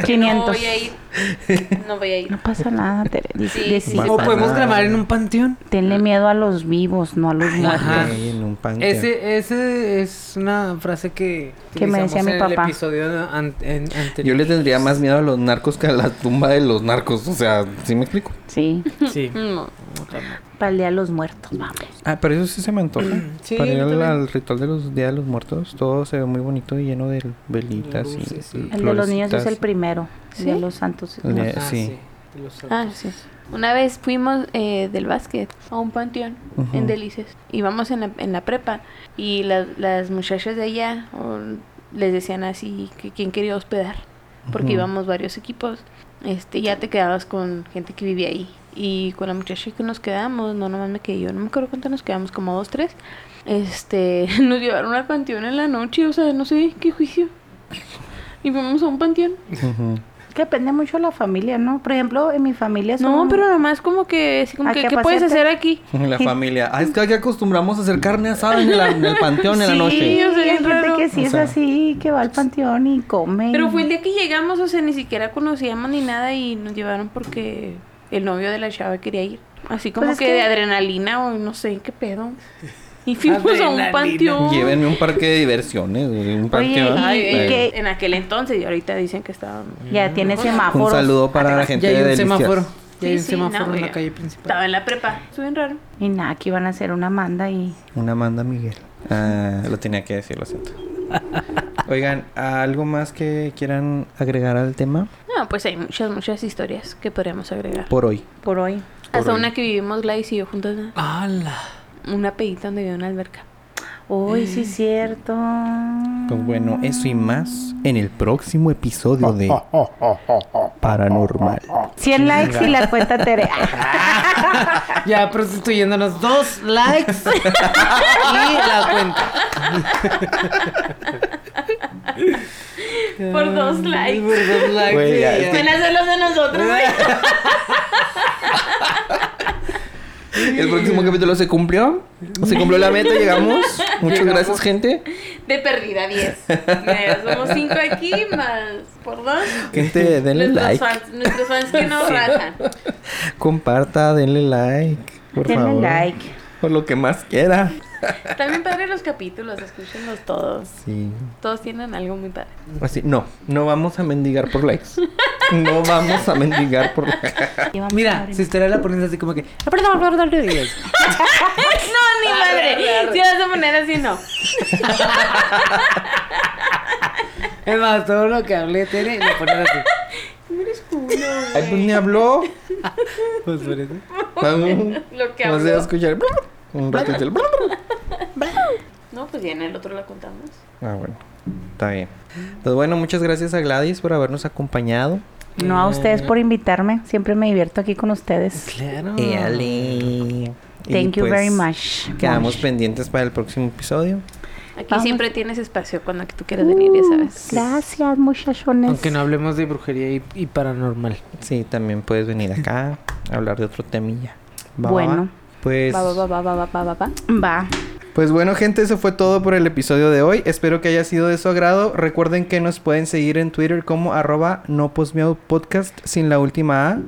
500. No voy a ir. *laughs* No voy a ir. No pasa nada, Tere. Sí, sí. ¿O podemos nada. grabar en un panteón? Tenle miedo a los vivos, no a los muertos. En un panteón. Ese, ese es una frase que, Que me decía mi papá. el episodio an- en- anterior. Yo le tendría más miedo a los narcos que a la tumba de los narcos. O sea, ¿sí me explico? Sí, Sí. *laughs* No. Para el Día de los Muertos, vamos. Ah, pero eso sí se me antoja. Sí, Para ir al, al ritual de los Días de los Muertos, todo se ve muy bonito y lleno de velitas y Luces, sí. El de los niños es el primero. El ¿Sí? de los santos. El de-. Ah, sí. Los Ah, sí. Una vez fuimos eh, del básquet a un panteón Ujú. en Delicias. Íbamos en la, en la prepa y las las muchachas de allá o, les decían así que quién quería hospedar. Porque Ujú. íbamos varios equipos. Este, ya te quedabas con gente que vivía ahí. Y con la muchacha que nos quedamos, no nomás me quedé yo, no me acuerdo cuánto nos quedamos, como dos, tres. Este, *laughs* nos llevaron al panteón en la noche, o sea, no sé qué juicio. Y fuimos a un panteón. Que depende mucho de la familia, ¿no? Por ejemplo, en mi familia son... No, pero nomás como que, así como ¿A que, qué ¿qué puedes hacer aquí? La *laughs* familia. Ah, es que aquí acostumbramos a hacer carne asada en el, en el panteón en la Sí, noche. o sea, hay gente raro. que sí O es sea. así, que va al panteón y come. Pero fue el día que llegamos, o sea, ni siquiera conocíamos ni nada y nos llevaron porque el novio de la chava quería ir. Así como Pues es que, que- de adrenalina o no sé qué pedo. Y fuimos a un panteón. Llévenme un parque de diversiones, un Oye, Ay, y en- que- En aquel entonces, y ahorita dicen que estaban. Ya tiene Un semáforos. saludo para la gente Ya hay de un Delicias. semáforo. Ya hay Sí, un sí, semáforo no, en la calle principal. Estaba en la prepa. Raro. Y nada, aquí van a hacer una manda y... Una Amanda Miguel. Ah, lo tenía que decir, lo siento. *laughs* Oigan, ¿algo más que quieran agregar al tema No, pues hay muchas, muchas historias que podríamos agregar. por hoy? Por hoy. Hasta hoy. una que vivimos Gladys y yo juntos. ¿no? ¡Hala! Una pedita donde había una alberca. Uy, sí es cierto. Pues bueno, eso y más en el próximo episodio de *laughs* Paranormal. 100 likes y la cuenta Tere. *laughs* Ya prostituyéndonos dos likes *laughs* y la cuenta. Por dos likes. Por dos likes. Ya, sí, los de nosotros. güey. El próximo capítulo se cumplió. Se cumplió la meta, llegamos. Muchas gracias, gente. De perdida 10. Mira, somos 5 aquí más por dos. Gente, denle nuestros like. Fans, nuestros fans que no rajan. Comparta, denle like. Por Denle favor. like. Por lo que más quiera. También padre los capítulos, escúchenlos todos. Sí. Todos tienen algo muy padre. Así, no, no vamos a mendigar por likes. *laughs* No vamos a mendigar por likes. Y vamos a Mira, si estaría la pones así como que. *laughs* no, ni madre. Si vas a poner así, no. Es más, todo lo que hablé, Tere, lo pones así. Ay, pues ni habló. Pues por eso. Vamos. Lo que Vamos a habló. escuchar. Un ratito el. No, pues ya en el otro la contamos. Ah, bueno. Está bien. Pues bueno, muchas gracias a Gladys por habernos acompañado. No a ustedes por invitarme. Siempre me divierto aquí con ustedes. Claro. Y Thank you pues, very much. Quedamos Much. pendientes para el próximo episodio. Aquí Vamos. siempre tienes espacio cuando tú quieras venir, ya sabes. Gracias, muchachones. Aunque no hablemos de brujería y, y paranormal. Sí, también puedes venir acá a hablar de otro temilla. Va, Bueno. va. Pues, Va, va, va, va, va, va, va, va. Pues bueno, gente, eso fue todo por el episodio de hoy. Espero que haya sido de su agrado. Recuerden que nos pueden seguir en Twitter como arroba no podcast sin la última A.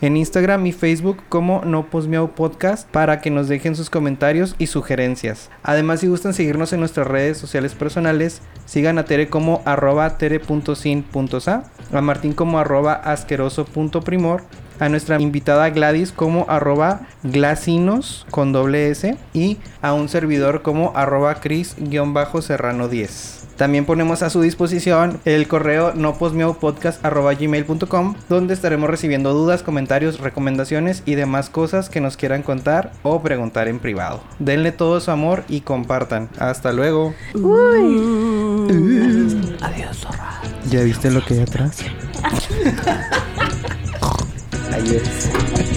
En Instagram y Facebook como no podcast para que nos dejen sus comentarios y sugerencias. Además, si gustan seguirnos en nuestras redes sociales personales, sigan a Tere como arroba tere.sin.sa, a Martín como arroba asqueroso.primor, a nuestra invitada Gladys como arroba glasinos con doble S y a un servidor como arroba cris-serrano 10. También ponemos a su disposición el correo noposmeopodcast.gmail.com donde estaremos recibiendo dudas, comentarios, recomendaciones y demás cosas que nos quieran contar o preguntar en privado. Denle todo su amor y compartan. Hasta luego. Adiós, zorra. ¿Ya viste lo que hay atrás? *laughs* Adiós.